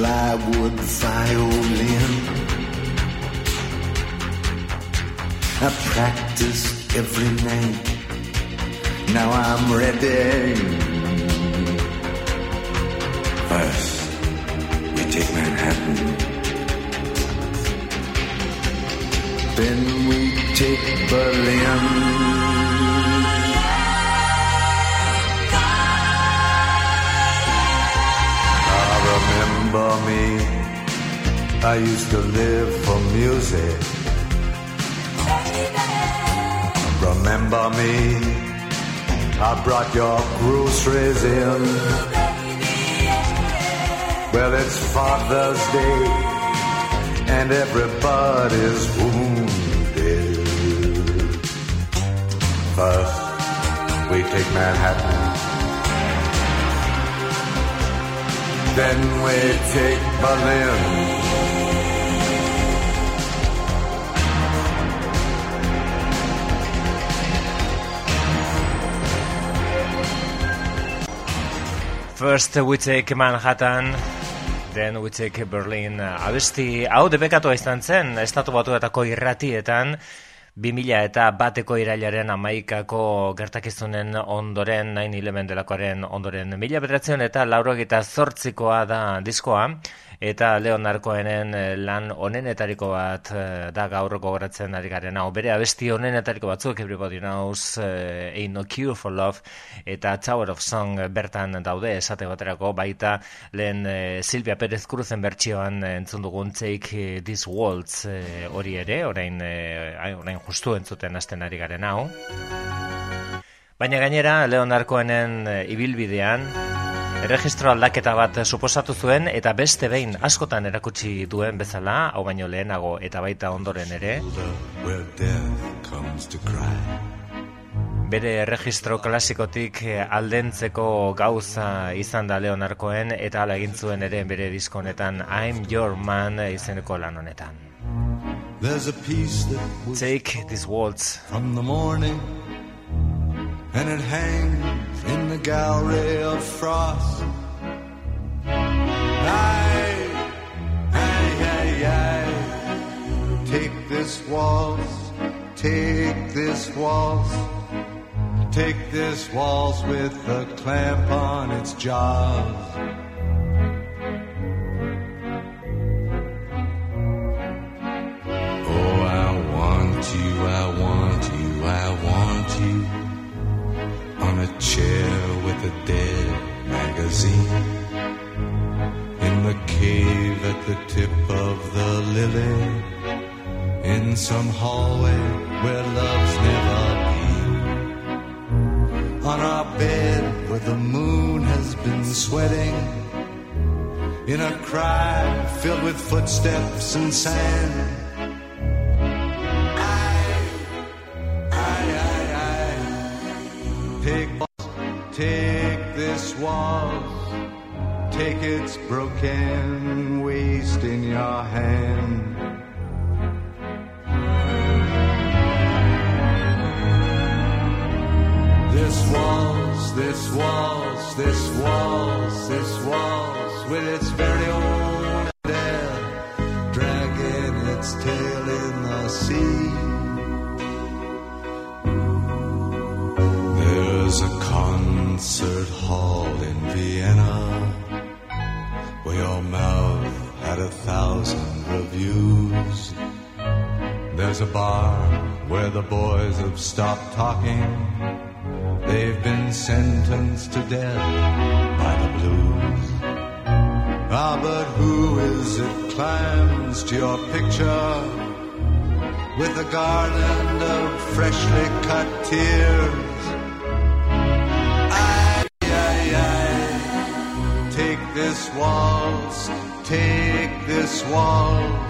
Plywood violin. I practiced every night. Now I'm ready. First, we take Manhattan. Then we take Berlin. Me? I used to live for music. Remember me? I brought your groceries in. Well, it's Father's Day, and everybody's wounded. First, we take Manhattan. Then we take Berlin. First we take Manhattan, then we take Berlin. Abesti, hau debekatu izan zen, estatu batuetako irratietan, 2000 eta bateko irailaren amaikako gertakizunen ondoren, nain hilemen delakoaren ondoren. Mila bederatzen eta lauro eta zortzikoa da diskoa, eta Leonarkoenen eh, lan onenetariko bat eh, da gaur gogoratzen ari garen hau. Bere abesti onenetariko batzuk Everybody Knows, uh, Ain't No Cure for Love eta Tower of Song bertan daude esate baterako baita lehen Silvia Perez Cruzen bertsioan entzun dugun Take This Waltz hori ere, orain, orain justu entzuten hasten ari garen hau. Baina gainera, Leonarkoenen ibilbidean, Erregistro aldaketa bat suposatu zuen eta beste behin askotan erakutsi duen bezala, hau baino lehenago eta baita ondoren ere. Bere erregistro klasikotik aldentzeko gauza izan da Leonarkoen eta ala egin zuen ere bere diskonetan I'm Your Man izeneko lan honetan. Take this waltz from the morning and it hangs in the gallery of frost. Aye, aye, aye, aye. Take this waltz, take this waltz, take this waltz with a clamp on its jaws. Oh, I want you, chair with a dead magazine. In the cave at the tip of the lily. In some hallway where love's never been. On our bed where the moon has been sweating. In a cry filled with footsteps and sand take its broken waist in your hand. This waltz, this waltz, this waltz, this waltz, with its very own death, dragging its tail in the sea. There's a concert hall in Vienna bar where the boys have stopped talking. They've been sentenced to death by the blues. Ah, but who is it climbs to your picture with a garland of freshly cut tears? Take this waltz, take this waltz,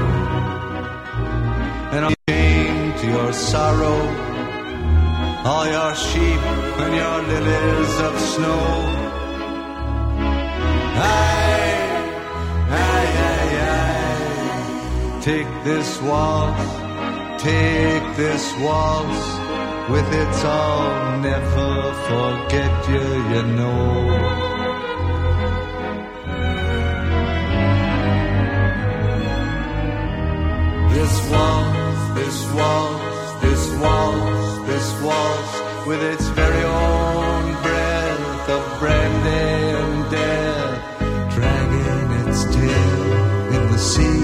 Sorrow, all your sheep and your lilies of snow. Aye, aye, aye, aye. Take this waltz, take this waltz with its I'll never forget you, you know. This waltz, this waltz, waltz, this waltz with its very own breath of brandy and death, dragging its tail in the sea.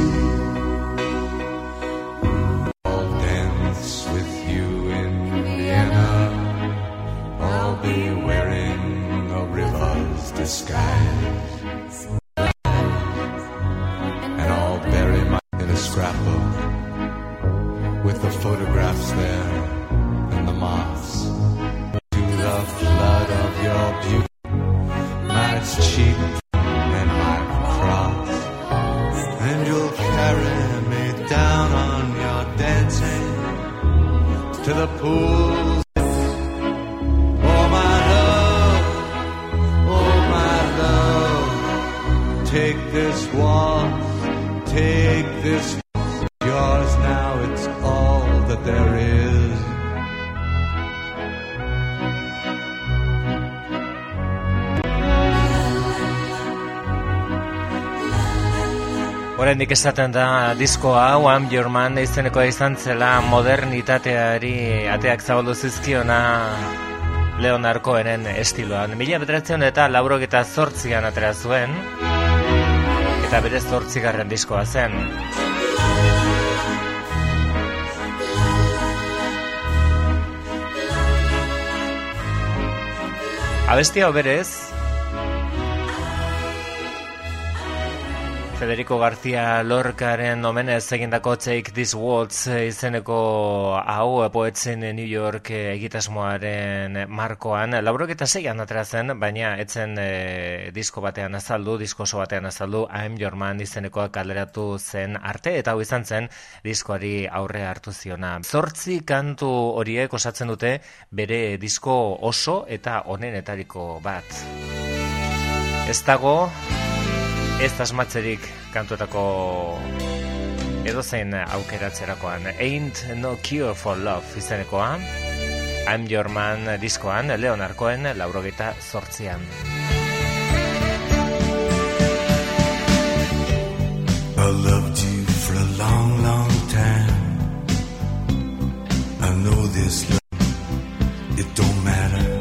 I'll dance with you in Vienna. I'll be wearing a river's disguise. Oraindik esaten da disko hau I'm Your Man izenekoa izan zela modernitateari ateak zabaldu zizkiona Leonard Cohenen estiloan. Mila bederatzen eta laurogeta zortzian atera zuen, eta bere zortzigarren diskoa zen. Abestia hau berez, Federico García Lorcaren omenez egindako Take This Waltz izeneko hau poetzen New York egitasmoaren markoan. Laurok eta zeian atera zen, baina etzen e, disko batean azaldu, disko oso batean azaldu, I'm Your Man izenekoa kaleratu zen arte, eta hau izan zen diskoari aurre hartu ziona. Zortzi kantu horiek osatzen dute bere disko oso eta onenetariko bat. Ez dago, ez asmatzerik kantuetako edozein aukeratzerakoan. Ain't No Cure for Love izanekoa I'm Your Man diskoan Leonarkoen laurogeta zortzian. I loved you for a long, long time. I know this love, it don't matter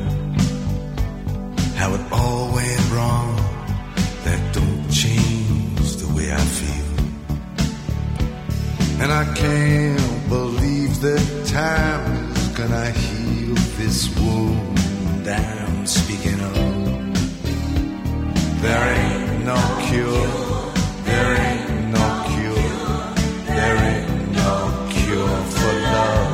And I can't believe that time is gonna heal this wound I'm speaking of. There ain't no cure. There ain't no cure. There ain't no cure for love.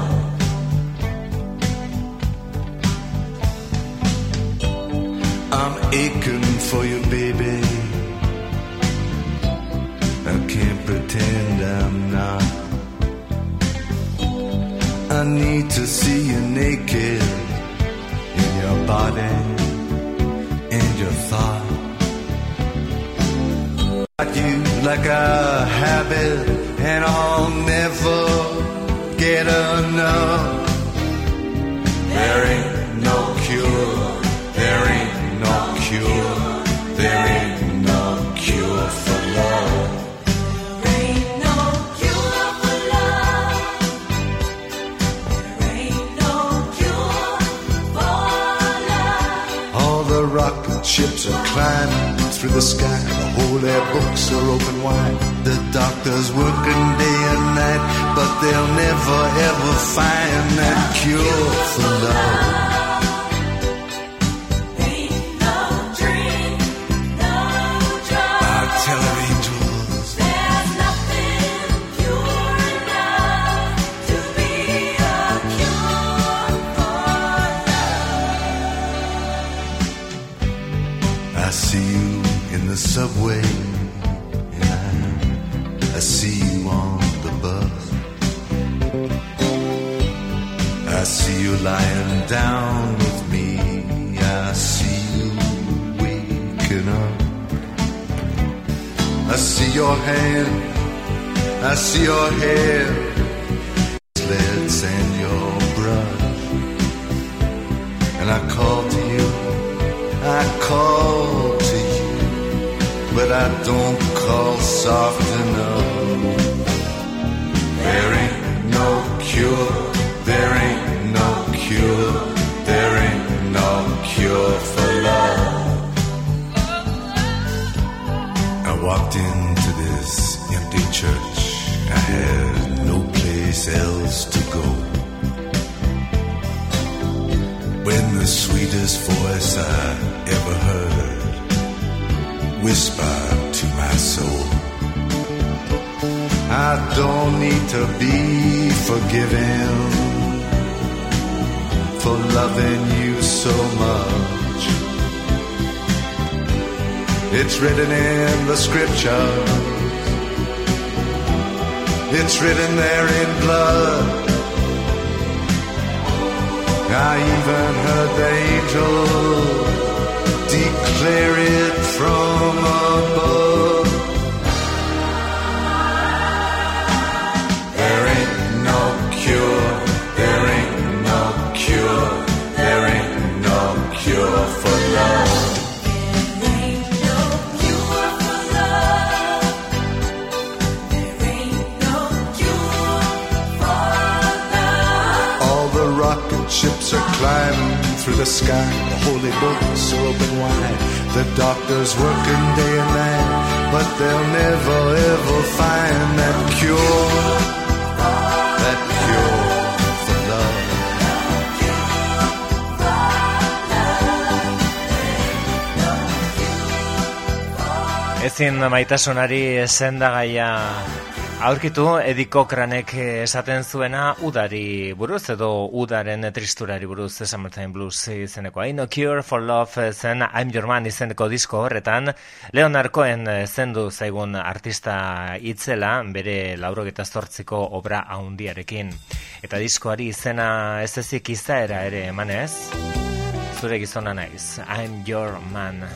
I'm aching for you, baby. I can't pretend I'm I need to see you naked in your body and your thought. Like you, like a habit, and I'll never get enough. There ain't no cure. There ain't no cure. Ships are climbing through the sky. The holy books are open wide. The doctors working day and night, but they'll never ever find that cure for love. Maitasunari sendagaia aurkitu Eddie Cochranek esaten zuena udari buruz edo udaren tristurari buruz Summertime Blues izeneko. I No Cure for Love zen I'm Your Man izeneko disko horretan. Leonard Cohen zendu zaigun artista itzela bere laurogeta zortziko obra haundiarekin eta diskoari izena ez ezik izaera ere emanez zure gizona naiz. I'm Your Man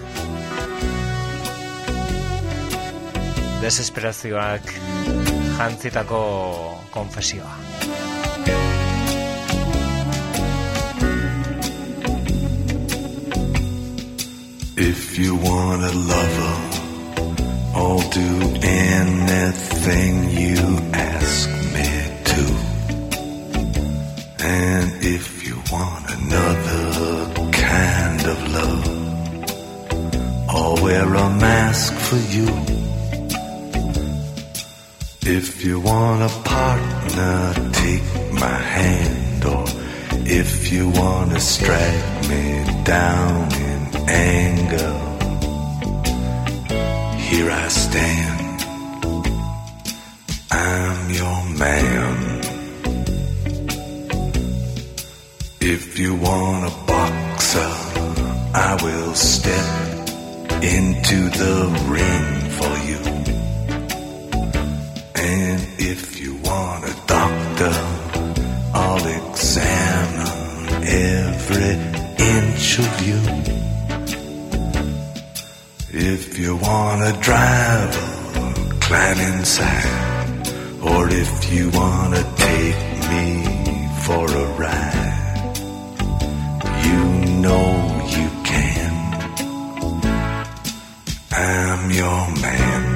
desesperazioak jantzitako konfesioa. If you want a lover, I'll do anything you ask me to. And if you want another kind of love, I'll wear a mask for you. If you want a partner, take my hand, or if you want to strike me down in anger, here I stand. I'm your man. If you want a boxer, I will step into the ring for you. If you want a doctor, I'll examine every inch of you. If you want a driver, climb inside. Or if you want to take me for a ride, you know you can. I'm your man.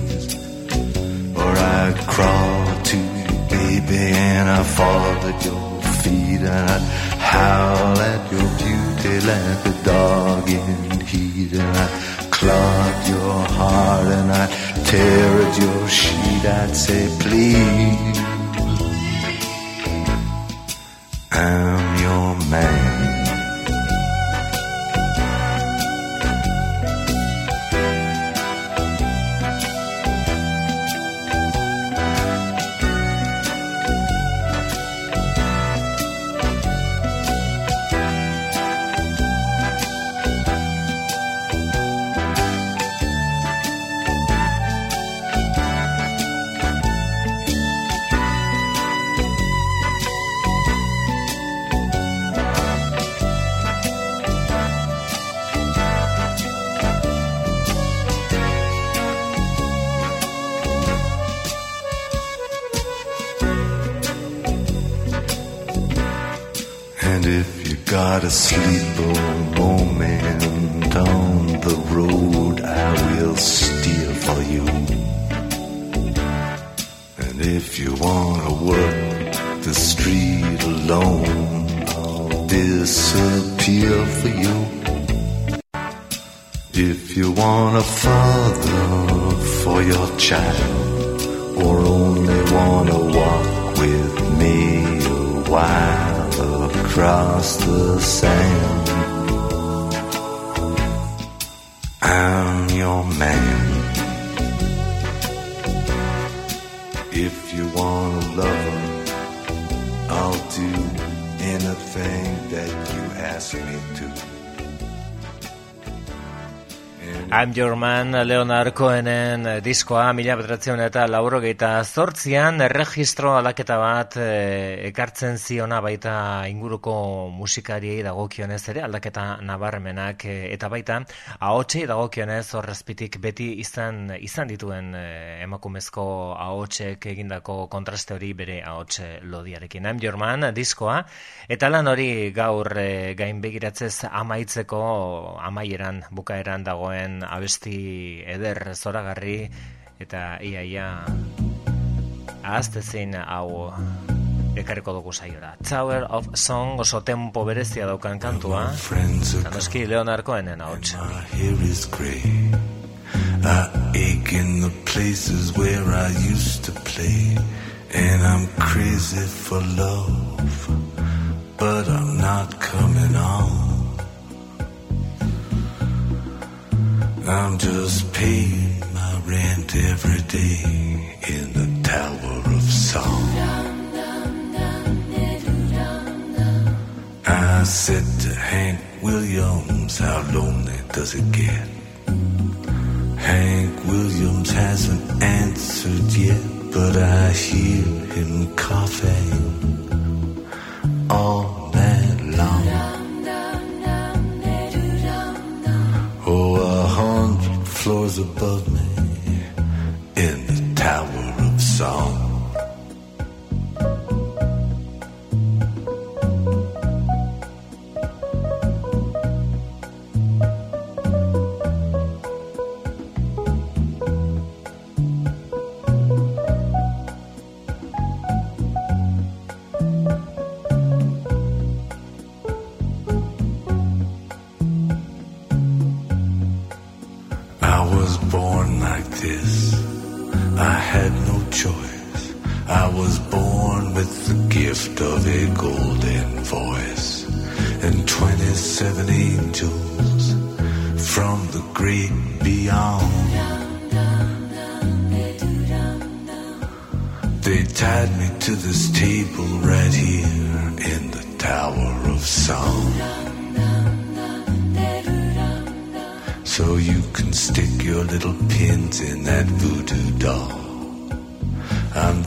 I'd crawl to you, baby, and I'd fall at your feet, and I'd howl at your beauty like a dog in heat, and I'd clog your heart, and I'd tear at your sheet. I'd say, please, I'm your man. Not a sleeper moment on the road I will steer for you. And if you wanna work the street alone, I'll disappear for you. If you want a father for your child, or only wanna walk with me a while across the sand, I'm your man. If you want a lover, I'll do anything that you ask me to. I'm Your Man Leonard Cohenen eh, diskoa mila bederatzen eta laurogeita zortzian erregistro aldaketa bat eh, ekartzen ziona baita inguruko musikariei dagokionez ere aldaketa nabarmenak eh, eta baita ahotsei dagokionez horrezpitik beti izan izan dituen eh, emakumezko ahotsek egindako kontraste hori bere ahots lodiarekin. I'm Your Man diskoa eta lan hori gaur eh, gain begiratzez amaitzeko amaieran bukaeran dagoen abesti eder zoragarri eta ia ia ahaztezin hau ekarriko dugu saiora. Tower of Song oso tempo berezia daukan kantua. friends are Eta noski Leonard Cohenen gray. I ache in the places where I used to play. And I'm crazy for love. But I'm not coming on. I'm just paying my rent every day in the Tower of Song. I said to Hank Williams, how lonely does it get? Hank Williams hasn't answered yet, but I hear him coughing all night long. Floors above me in the Tower of Song.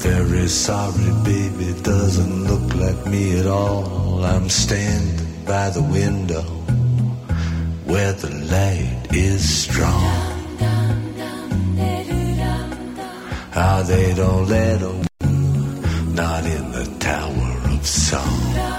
Very sorry, baby, doesn't look like me at all. I'm standing by the window where the light is strong. How they don't let a not in the Tower of Song.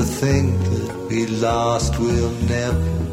Everything that we lost. We'll never,